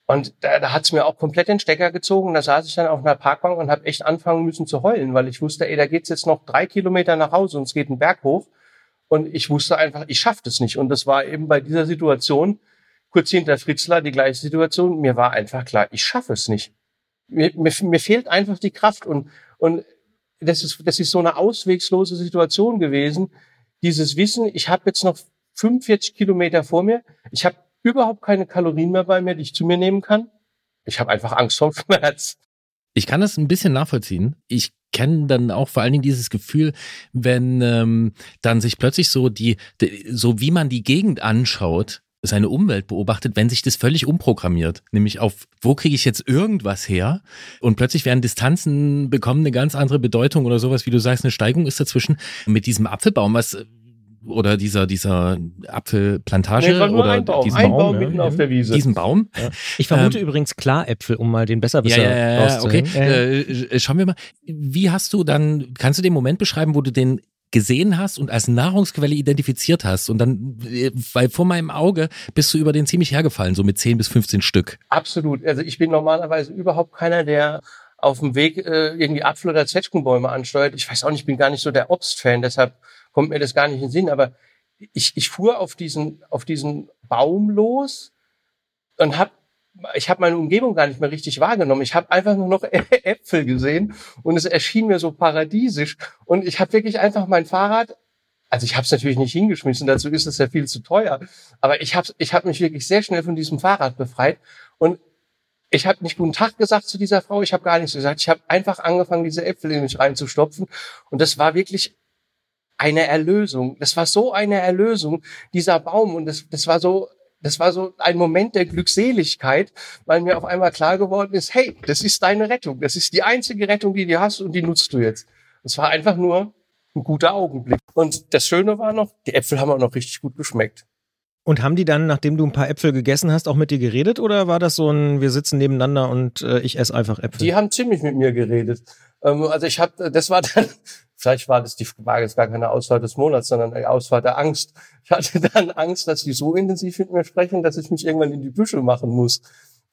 Speaker 5: Und da, da hat's mir auch komplett den Stecker gezogen. Da saß ich dann auf einer Parkbank und habe echt anfangen müssen zu heulen, weil ich wusste, ey, da geht's jetzt noch drei Kilometer nach Hause und es geht einen Berg hoch. Und ich wusste einfach, ich schaff das nicht. Und das war eben bei dieser Situation, kurz hinter Fritzlar, die gleiche Situation. Mir war einfach klar, ich schaffe es nicht. Mir, mir, mir fehlt einfach die Kraft. Und, und das ist, das ist so eine auswegslose Situation gewesen. Dieses Wissen, ich habe jetzt noch 45 Kilometer vor mir, ich habe überhaupt keine Kalorien mehr bei mir, die ich zu mir nehmen kann. Ich habe einfach Angst vor (laughs) Schmerz.
Speaker 1: Ich kann das ein bisschen nachvollziehen. Ich kenne dann auch vor allen Dingen dieses Gefühl, wenn ähm, dann sich plötzlich so die, die, so wie man die Gegend anschaut, seine Umwelt beobachtet, wenn sich das völlig umprogrammiert. Nämlich auf, wo kriege ich jetzt irgendwas her? Und plötzlich werden Distanzen bekommen eine ganz andere Bedeutung oder sowas, wie du sagst, eine Steigung ist dazwischen. Mit diesem Apfelbaum, was oder dieser dieser Apfelplantage nee, oder
Speaker 5: ein Baum,
Speaker 1: diesen
Speaker 5: ein
Speaker 1: Baum,
Speaker 5: Baum mitten ja, auf der Wiese.
Speaker 1: Diesen Baum.
Speaker 2: Ja. Ich vermute ähm, übrigens Klaräpfel, um mal den Besserwisser
Speaker 1: ja, ja, ja, okay. Äh, schauen wir mal. Wie hast du dann? Kannst du den Moment beschreiben, wo du den gesehen hast und als Nahrungsquelle identifiziert hast. Und dann, weil vor meinem Auge bist du über den ziemlich hergefallen, so mit 10 bis 15 Stück.
Speaker 5: Absolut. Also ich bin normalerweise überhaupt keiner, der auf dem Weg äh, irgendwie Apfel- oder Zwetschgenbäume ansteuert. Ich weiß auch nicht, ich bin gar nicht so der Obstfan, deshalb kommt mir das gar nicht in den Sinn. Aber ich, ich fuhr auf diesen, auf diesen Baum los und habe ich habe meine Umgebung gar nicht mehr richtig wahrgenommen. Ich habe einfach nur noch (laughs) Äpfel gesehen und es erschien mir so paradiesisch. Und ich habe wirklich einfach mein Fahrrad, also ich habe es natürlich nicht hingeschmissen, dazu ist es ja viel zu teuer, aber ich habe ich hab mich wirklich sehr schnell von diesem Fahrrad befreit und ich habe nicht guten Tag gesagt zu dieser Frau, ich habe gar nichts gesagt. Ich habe einfach angefangen, diese Äpfel in mich reinzustopfen und das war wirklich eine Erlösung. Das war so eine Erlösung, dieser Baum. Und das, das war so das war so ein Moment der Glückseligkeit, weil mir auf einmal klar geworden ist, hey, das ist deine Rettung. Das ist die einzige Rettung, die du hast und die nutzt du jetzt. Es war einfach nur ein guter Augenblick. Und das Schöne war noch, die Äpfel haben auch noch richtig gut geschmeckt.
Speaker 2: Und haben die dann, nachdem du ein paar Äpfel gegessen hast, auch mit dir geredet oder war das so ein, wir sitzen nebeneinander und äh, ich esse einfach Äpfel?
Speaker 5: Die haben ziemlich mit mir geredet. Ähm, also ich habe, das war dann, vielleicht war das die war jetzt gar keine Ausfahrt des Monats, sondern eine Ausfahrt der Angst. Ich hatte (laughs) dann Angst, dass die so intensiv mit mir sprechen, dass ich mich irgendwann in die Büsche machen muss.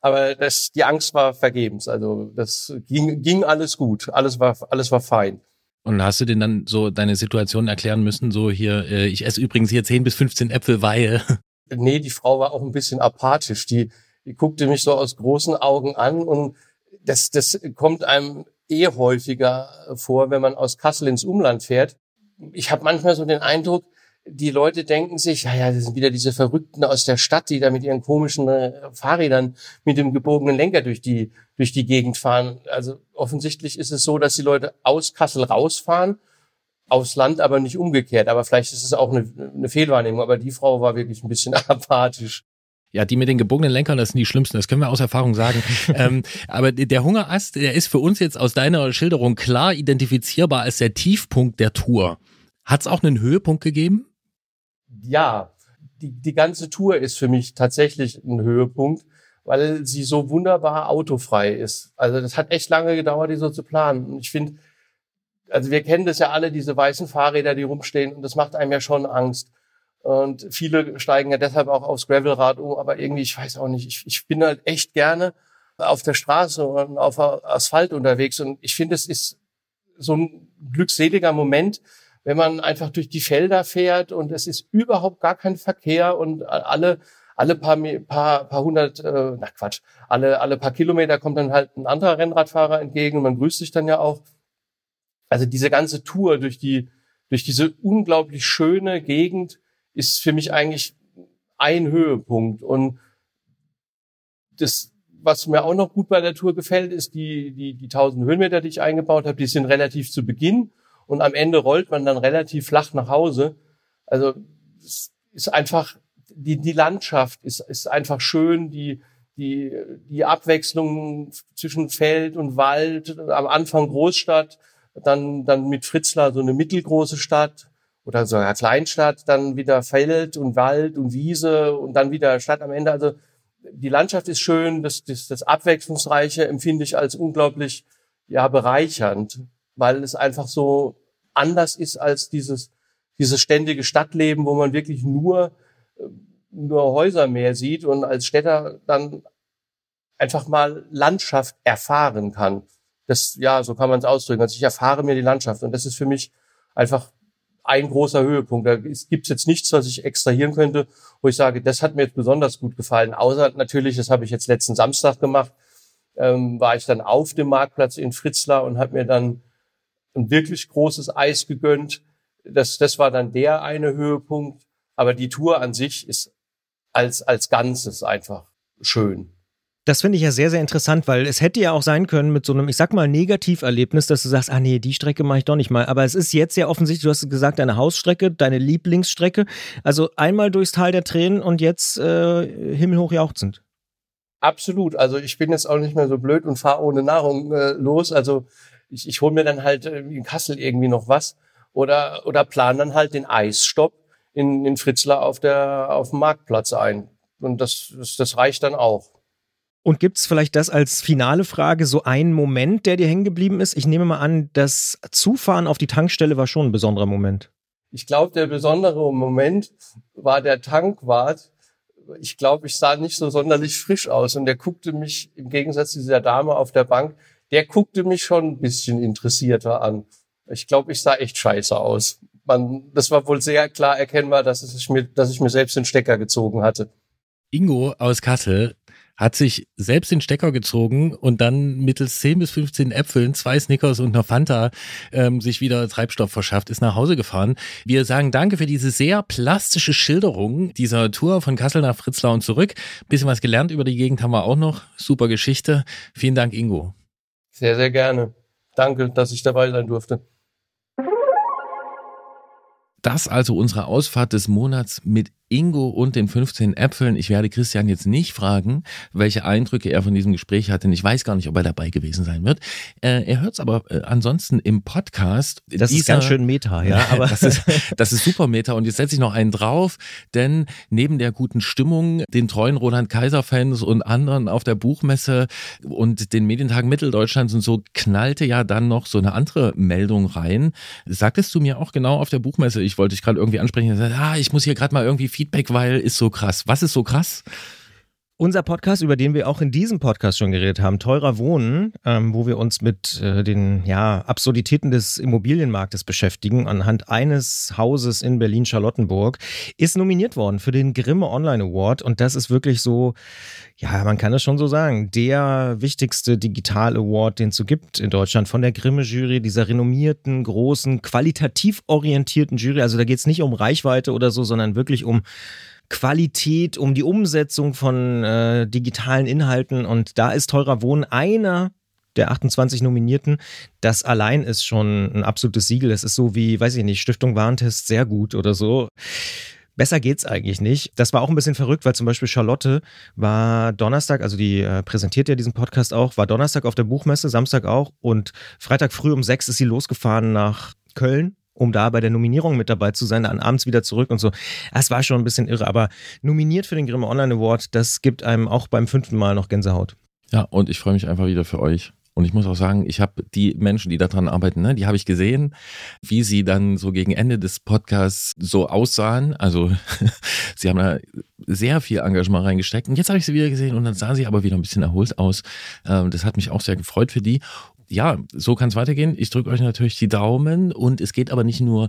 Speaker 5: Aber das, die Angst war vergebens. Also das ging, ging alles gut. Alles war, alles war fein.
Speaker 1: Und hast du denn dann so deine Situation erklären müssen, so hier, äh, ich esse übrigens hier 10 bis 15 Äpfel, weil. (laughs)
Speaker 5: Nee, die Frau war auch ein bisschen apathisch. Die, die guckte mich so aus großen Augen an und das, das kommt einem eh häufiger vor, wenn man aus Kassel ins Umland fährt. Ich habe manchmal so den Eindruck, die Leute denken sich, ja, ja, das sind wieder diese Verrückten aus der Stadt, die da mit ihren komischen äh, Fahrrädern mit dem gebogenen Lenker durch die, durch die Gegend fahren. Also offensichtlich ist es so, dass die Leute aus Kassel rausfahren, aufs Land aber nicht umgekehrt. Aber vielleicht ist es auch eine, eine Fehlwahrnehmung. Aber die Frau war wirklich ein bisschen (laughs) apathisch.
Speaker 1: Ja, die mit den gebogenen Lenkern, das sind die schlimmsten, das können wir aus Erfahrung sagen. (laughs) ähm, aber der Hungerast, der ist für uns jetzt aus deiner Schilderung klar identifizierbar als der Tiefpunkt der Tour. Hat es auch einen Höhepunkt gegeben?
Speaker 5: ja, die, die ganze Tour ist für mich tatsächlich ein Höhepunkt, weil sie so wunderbar autofrei ist. Also das hat echt lange gedauert, die so zu planen. Und ich finde, also wir kennen das ja alle, diese weißen Fahrräder, die rumstehen, und das macht einem ja schon Angst. Und viele steigen ja deshalb auch aufs Gravelrad um, aber irgendwie, ich weiß auch nicht, ich, ich bin halt echt gerne auf der Straße und auf Asphalt unterwegs. Und ich finde, es ist so ein glückseliger Moment, wenn man einfach durch die Felder fährt und es ist überhaupt gar kein Verkehr und alle alle paar paar, paar hundert, äh, na Quatsch, alle alle paar Kilometer kommt dann halt ein anderer Rennradfahrer entgegen und man grüßt sich dann ja auch. Also diese ganze Tour durch die durch diese unglaublich schöne Gegend ist für mich eigentlich ein Höhepunkt. Und das was mir auch noch gut bei der Tour gefällt, ist die die die 1000 Höhenmeter, die ich eingebaut habe, die sind relativ zu Beginn. Und am Ende rollt man dann relativ flach nach Hause. Also es ist einfach die die Landschaft ist ist einfach schön, die die die Abwechslung zwischen Feld und Wald, am Anfang Großstadt, dann dann mit Fritzlar so eine mittelgroße Stadt oder so eine Kleinstadt, dann wieder Feld und Wald und Wiese und dann wieder Stadt am Ende. Also die Landschaft ist schön, das, das, das Abwechslungsreiche empfinde ich als unglaublich ja bereichernd weil es einfach so anders ist als dieses, dieses ständige Stadtleben, wo man wirklich nur, nur Häuser mehr sieht und als Städter dann einfach mal Landschaft erfahren kann. Das, ja, so kann man es ausdrücken. Also ich erfahre mir die Landschaft und das ist für mich einfach ein großer Höhepunkt. Da gibt es jetzt nichts, was ich extrahieren könnte, wo ich sage, das hat mir jetzt besonders gut gefallen. Außer natürlich, das habe ich jetzt letzten Samstag gemacht, ähm, war ich dann auf dem Marktplatz in Fritzlar und habe mir dann ein wirklich großes Eis gegönnt. Das, das war dann der eine Höhepunkt. Aber die Tour an sich ist als, als Ganzes einfach schön.
Speaker 2: Das finde ich ja sehr, sehr interessant, weil es hätte ja auch sein können mit so einem, ich sag mal, Negativerlebnis, dass du sagst, ah nee, die Strecke mache ich doch nicht mal. Aber es ist jetzt ja offensichtlich, du hast gesagt, deine Hausstrecke, deine Lieblingsstrecke. Also einmal durchs Tal der Tränen und jetzt äh, himmelhoch jauchzend.
Speaker 5: Absolut. Also ich bin jetzt auch nicht mehr so blöd und fahre ohne Nahrung äh, los. Also ich, ich hole mir dann halt äh, in Kassel irgendwie noch was oder, oder plan dann halt den Eisstopp in, in Fritzlar auf, der, auf dem Marktplatz ein. Und das, das, das reicht dann auch.
Speaker 2: Und gibt's vielleicht das als finale Frage, so einen Moment, der dir hängen geblieben ist? Ich nehme mal an, das Zufahren auf die Tankstelle war schon ein besonderer Moment.
Speaker 5: Ich glaube, der besondere Moment war der Tankwart. Ich glaube, ich sah nicht so sonderlich frisch aus und der guckte mich im Gegensatz zu dieser Dame auf der Bank der guckte mich schon ein bisschen interessierter an. Ich glaube, ich sah echt scheiße aus. Man, das war wohl sehr klar erkennbar, dass, es mir, dass ich mir selbst den Stecker gezogen hatte.
Speaker 1: Ingo aus Kassel hat sich selbst den Stecker gezogen und dann mittels 10 bis 15 Äpfeln, zwei Snickers und einer Fanta ähm, sich wieder Treibstoff verschafft, ist nach Hause gefahren. Wir sagen danke für diese sehr plastische Schilderung dieser Tour von Kassel nach Fritzlar und zurück. Bisschen was gelernt über die Gegend haben wir auch noch. Super Geschichte. Vielen Dank, Ingo.
Speaker 5: Sehr, sehr gerne. Danke, dass ich dabei sein durfte.
Speaker 1: Das also unsere Ausfahrt des Monats mit Ingo und den 15 Äpfeln. Ich werde Christian jetzt nicht fragen, welche Eindrücke er von diesem Gespräch hatte. Ich weiß gar nicht, ob er dabei gewesen sein wird. Äh, er hört es aber äh, ansonsten im Podcast.
Speaker 2: Das
Speaker 1: Dieser-
Speaker 2: ist ganz schön Meta, ja. (laughs) Aber
Speaker 1: das ist, das ist super Meta. Und jetzt setze ich noch einen drauf, denn neben der guten Stimmung, den treuen Roland Kaiser-Fans und anderen auf der Buchmesse und den Medientagen Mitteldeutschlands und so knallte ja dann noch so eine andere Meldung rein. Sagtest du mir auch genau auf der Buchmesse, ich wollte dich gerade irgendwie ansprechen, ah, ich muss hier gerade mal irgendwie Feedback, weil ist so krass. Was ist so krass?
Speaker 2: Unser Podcast, über den wir auch in diesem Podcast schon geredet haben, Teurer Wohnen, ähm, wo wir uns mit äh, den ja, Absurditäten des Immobilienmarktes beschäftigen, anhand eines Hauses in Berlin-Charlottenburg, ist nominiert worden für den Grimme Online Award. Und das ist wirklich so, ja, man kann es schon so sagen, der wichtigste Digital Award, den es so gibt in Deutschland von der Grimme-Jury, dieser renommierten, großen, qualitativ orientierten Jury. Also da geht es nicht um Reichweite oder so, sondern wirklich um Qualität, um die Umsetzung von äh, digitalen Inhalten. Und da ist Teurer Wohnen einer der 28 Nominierten. Das allein ist schon ein absolutes Siegel. Es ist so wie, weiß ich nicht, Stiftung Warentest sehr gut oder so. Besser geht's eigentlich nicht. Das war auch ein bisschen verrückt, weil zum Beispiel Charlotte war Donnerstag, also die äh, präsentiert ja diesen Podcast auch, war Donnerstag auf der Buchmesse, Samstag auch und Freitag früh um sechs ist sie losgefahren nach Köln um da bei der Nominierung mit dabei zu sein, dann abends wieder zurück und so. Das war schon ein bisschen irre, aber nominiert für den Grimme Online Award, das gibt einem auch beim fünften Mal noch Gänsehaut.
Speaker 1: Ja, und ich freue mich einfach wieder für euch. Und ich muss auch sagen, ich habe die Menschen, die daran arbeiten, ne, die habe ich gesehen, wie sie dann so gegen Ende des Podcasts so aussahen. Also (laughs) sie haben da sehr viel Engagement reingesteckt. Und jetzt habe ich sie wieder gesehen und dann sahen sie aber wieder ein bisschen erholt aus. Ähm, Das hat mich auch sehr gefreut für die. Ja, so kann es weitergehen. Ich drücke euch natürlich die Daumen und es geht aber nicht nur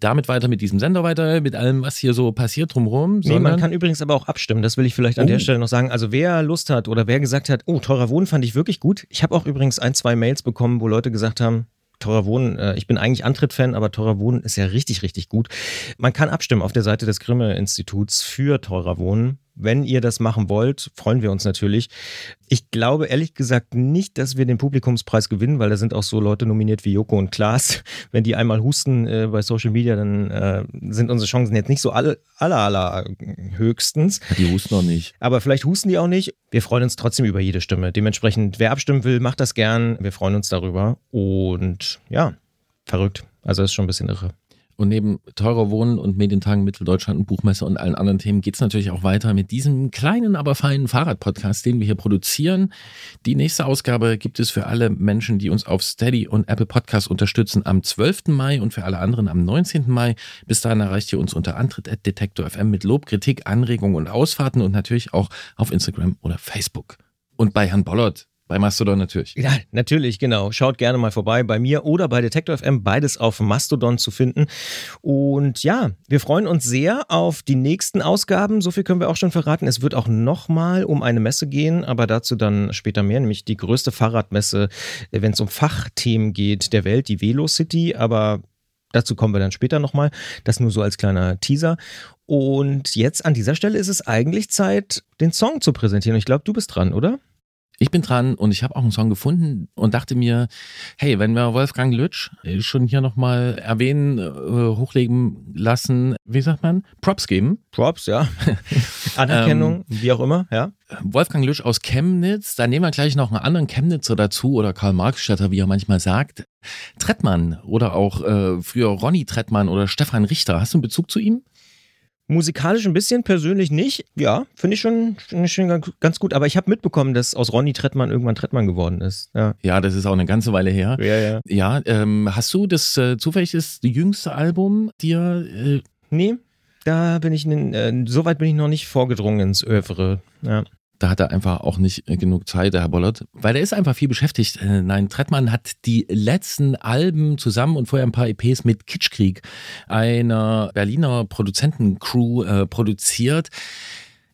Speaker 1: damit weiter mit diesem Sender weiter, mit allem, was hier so passiert drumherum,
Speaker 2: Nee, man kann übrigens aber auch abstimmen. Das will ich vielleicht an
Speaker 1: Oh.
Speaker 2: der Stelle noch sagen. Also wer Lust hat oder wer gesagt hat, oh, teurer Wohnen fand ich wirklich gut. Ich habe auch übrigens ein, zwei Mails bekommen, wo Leute gesagt haben, teurer Wohnen, äh, ich bin eigentlich Antritt-Fan, aber teurer Wohnen ist ja richtig, richtig gut. Man kann abstimmen auf der Seite des Grimme-Instituts für teurer Wohnen. Wenn ihr das machen wollt, freuen wir uns natürlich. Ich glaube ehrlich gesagt nicht, dass wir den Publikumspreis gewinnen, weil da sind auch so Leute nominiert wie Joko und Klaas. (laughs) Wenn die einmal husten äh, bei Social Media, dann äh, sind unsere Chancen jetzt nicht so alle, aller, aller höchstens.
Speaker 1: die husten noch nicht.
Speaker 2: Aber vielleicht husten die auch nicht. Wir freuen uns trotzdem über jede Stimme. Dementsprechend, wer abstimmen will, macht das gern. Wir freuen uns darüber. Und ja, verrückt. Also das ist schon ein bisschen irre.
Speaker 1: Und neben teurer Wohnen und Medientagen Mitteldeutschland und Buchmesse und allen anderen Themen geht es natürlich auch weiter mit diesem kleinen, aber feinen Fahrradpodcast, den wir hier produzieren. Die nächste Ausgabe gibt es für alle Menschen, die uns auf Steady und Apple Podcasts unterstützen, am 12. Mai und für alle anderen am 19. Mai. Bis dahin erreicht ihr uns unter Antritt.detektor FM mit Lob, Kritik, Anregungen und Ausfahrten und natürlich auch auf Instagram oder Facebook. Und bei Herrn Bollert, bei Mastodon natürlich.
Speaker 2: Ja, natürlich, genau. Schaut gerne mal vorbei bei mir oder bei Detektor FM, beides auf Mastodon zu finden. Und ja, wir freuen uns sehr auf die nächsten Ausgaben. So viel können wir auch schon verraten. Es wird auch nochmal um eine Messe gehen, aber dazu dann später mehr, nämlich die größte Fahrradmesse, wenn es um Fachthemen geht der Welt, die Velo City. Aber dazu kommen wir dann später nochmal. Das nur so als kleiner Teaser. Und jetzt an dieser Stelle ist es eigentlich Zeit, den Song zu präsentieren. Ich glaube, du bist dran, oder?
Speaker 1: Ich bin dran und ich habe auch einen Song gefunden und dachte mir, hey, wenn wir Wolfgang Lütsch äh, schon hier nochmal erwähnen, äh, hochlegen lassen, wie sagt man, Props geben.
Speaker 2: Props, ja. (laughs) Anerkennung, wie auch immer, ja.
Speaker 1: Wolfgang Lütsch aus Chemnitz, da nehmen wir gleich noch einen anderen Chemnitzer dazu oder Karl Marxstädter, wie er manchmal sagt. Trettmann oder auch äh, früher Ronny Trettmann oder Stefan Richter. Hast du einen Bezug zu ihm?
Speaker 2: Musikalisch ein bisschen, persönlich nicht. Ja, finde ich schon, finde ich schon ganz- gut. Aber ich habe mitbekommen, dass aus Ronny Trettmann irgendwann Trettmann geworden ist. Ja,
Speaker 1: Ja, das ist auch eine ganze Weile her.
Speaker 2: ja. ja.
Speaker 1: Ja, ähm, hast du das äh, zufällig das jüngste Album dir äh,
Speaker 2: Nee, da bin ich, äh, so weit bin ich noch nicht vorgedrungen ins Övre. Ja.
Speaker 1: Da hat er einfach auch nicht äh, genug Zeit, der Herr Bollert, weil er ist einfach viel beschäftigt. Äh, Nein, Trettmann hat die letzten Alben zusammen und vorher ein paar EPs mit Kitschkrieg, einer Berliner Produzentencrew, äh, produziert.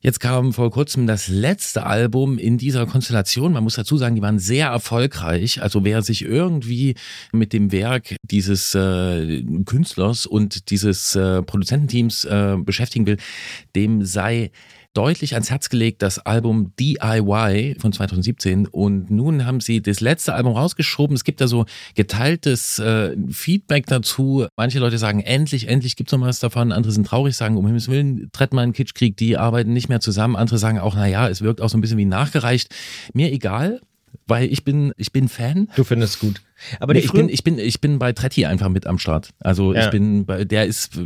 Speaker 1: Jetzt kam vor kurzem das letzte Album in dieser Konstellation. Man muss dazu sagen, die waren sehr erfolgreich. Also wer sich irgendwie mit dem Werk dieses äh, Künstlers und dieses äh, Produzententeams äh, beschäftigen will, dem sei deutlich ans Herz gelegt, das Album DIY von 2017. Und nun haben sie das letzte Album rausgeschoben. Es gibt da so geteiltes äh, Feedback dazu. Manche Leute sagen, endlich, endlich gibt es noch was davon. Andere sind traurig, sagen, um Himmels Willen, Trettmann, Kitschkrieg, die arbeiten nicht mehr zusammen. Andere sagen auch, naja, es wirkt auch so ein bisschen wie nachgereicht. Mir egal weil ich bin, ich bin Fan.
Speaker 2: Du findest gut.
Speaker 1: Aber nee, ich bin, ich bin, ich bin bei Tretti einfach mit am Start. Also ja. ich bin bei, der ist,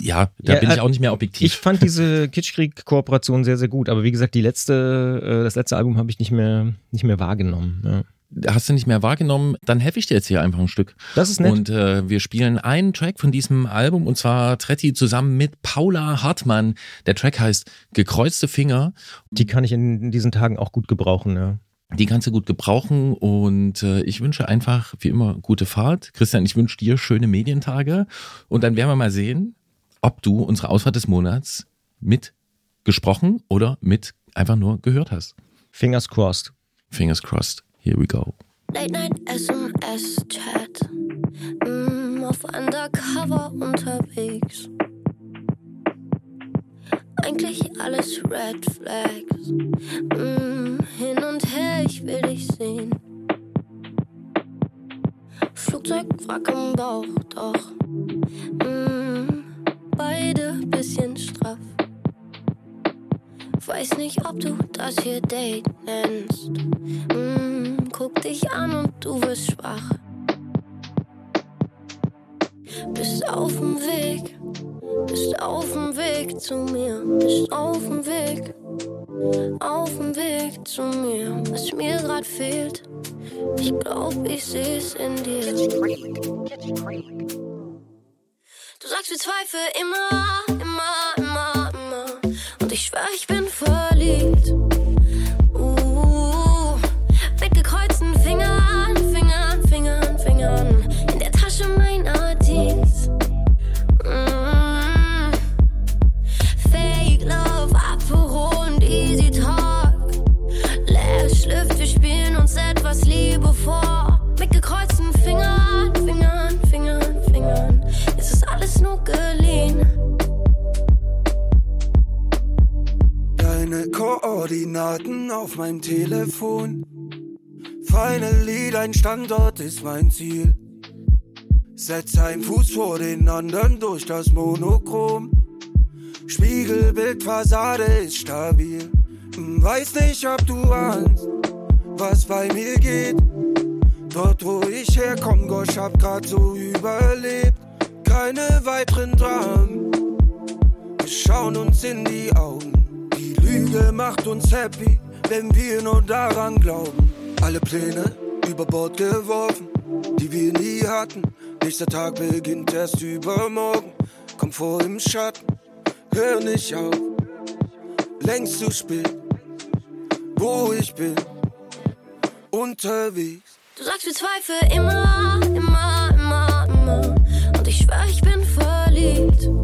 Speaker 1: ja, da ja, bin ich auch nicht mehr objektiv.
Speaker 2: Ich fand diese Kitschkrieg-Kooperation sehr, sehr gut. Aber wie gesagt, die letzte, äh, das letzte Album habe ich nicht mehr, nicht mehr wahrgenommen. Ja
Speaker 1: hast du nicht mehr wahrgenommen, dann helfe ich dir jetzt hier einfach ein Stück.
Speaker 2: Das ist nett.
Speaker 1: Und äh, wir spielen einen Track von diesem Album und zwar Tretti zusammen mit Paula Hartmann. Der Track heißt Gekreuzte Finger.
Speaker 2: Die kann ich in diesen Tagen auch gut gebrauchen, ja.
Speaker 1: Die kannst du gut gebrauchen und äh, ich wünsche einfach wie immer gute Fahrt. Christian, ich wünsche dir schöne Medientage und dann werden wir mal sehen, ob du unsere Ausfahrt des Monats mit gesprochen oder mit einfach nur gehört hast.
Speaker 2: Fingers crossed.
Speaker 1: Fingers crossed. Here we go.
Speaker 6: Late Night SMS Chat. Mm, auf Undercover unterwegs. Eigentlich alles Red Flags. Mm, hin und her, ich will dich sehen. Flugzeug, Wrack im Bauch, doch. Mm, beide bisschen straff. Weiß nicht, ob du das hier Date nennst. Mm, guck dich an und du wirst schwach. Bist auf dem Weg bist auf dem Weg zu mir, bist auf dem Weg, auf dem Weg zu mir. Was mir grad fehlt, ich glaub, ich seh's in dir. Du sagst, wir Zweifel immer, immer, immer, immer. Und ich schwör, ich bin verliebt.
Speaker 7: Koordinaten auf meinem Telefon. Finally, dein Standort ist mein Ziel. Setz einen Fuß vor den anderen durch das Monochrom. Spiegelbildfassade ist stabil. Weiß nicht, ob du ahnst was bei mir geht. Dort, wo ich herkomme, Gosh, hab grad so überlebt. Keine weiteren Dramen. Wir schauen uns in die Augen. Lüge macht uns happy, wenn wir nur daran glauben. Alle Pläne über Bord geworfen, die wir nie hatten. Nächster Tag beginnt erst übermorgen. Komm vor im Schatten, hör nicht auf. Längst zu spät, wo ich bin unterwegs.
Speaker 6: Du sagst, wir Zweifel immer, immer, immer, immer. Und ich schwör, ich bin verliebt.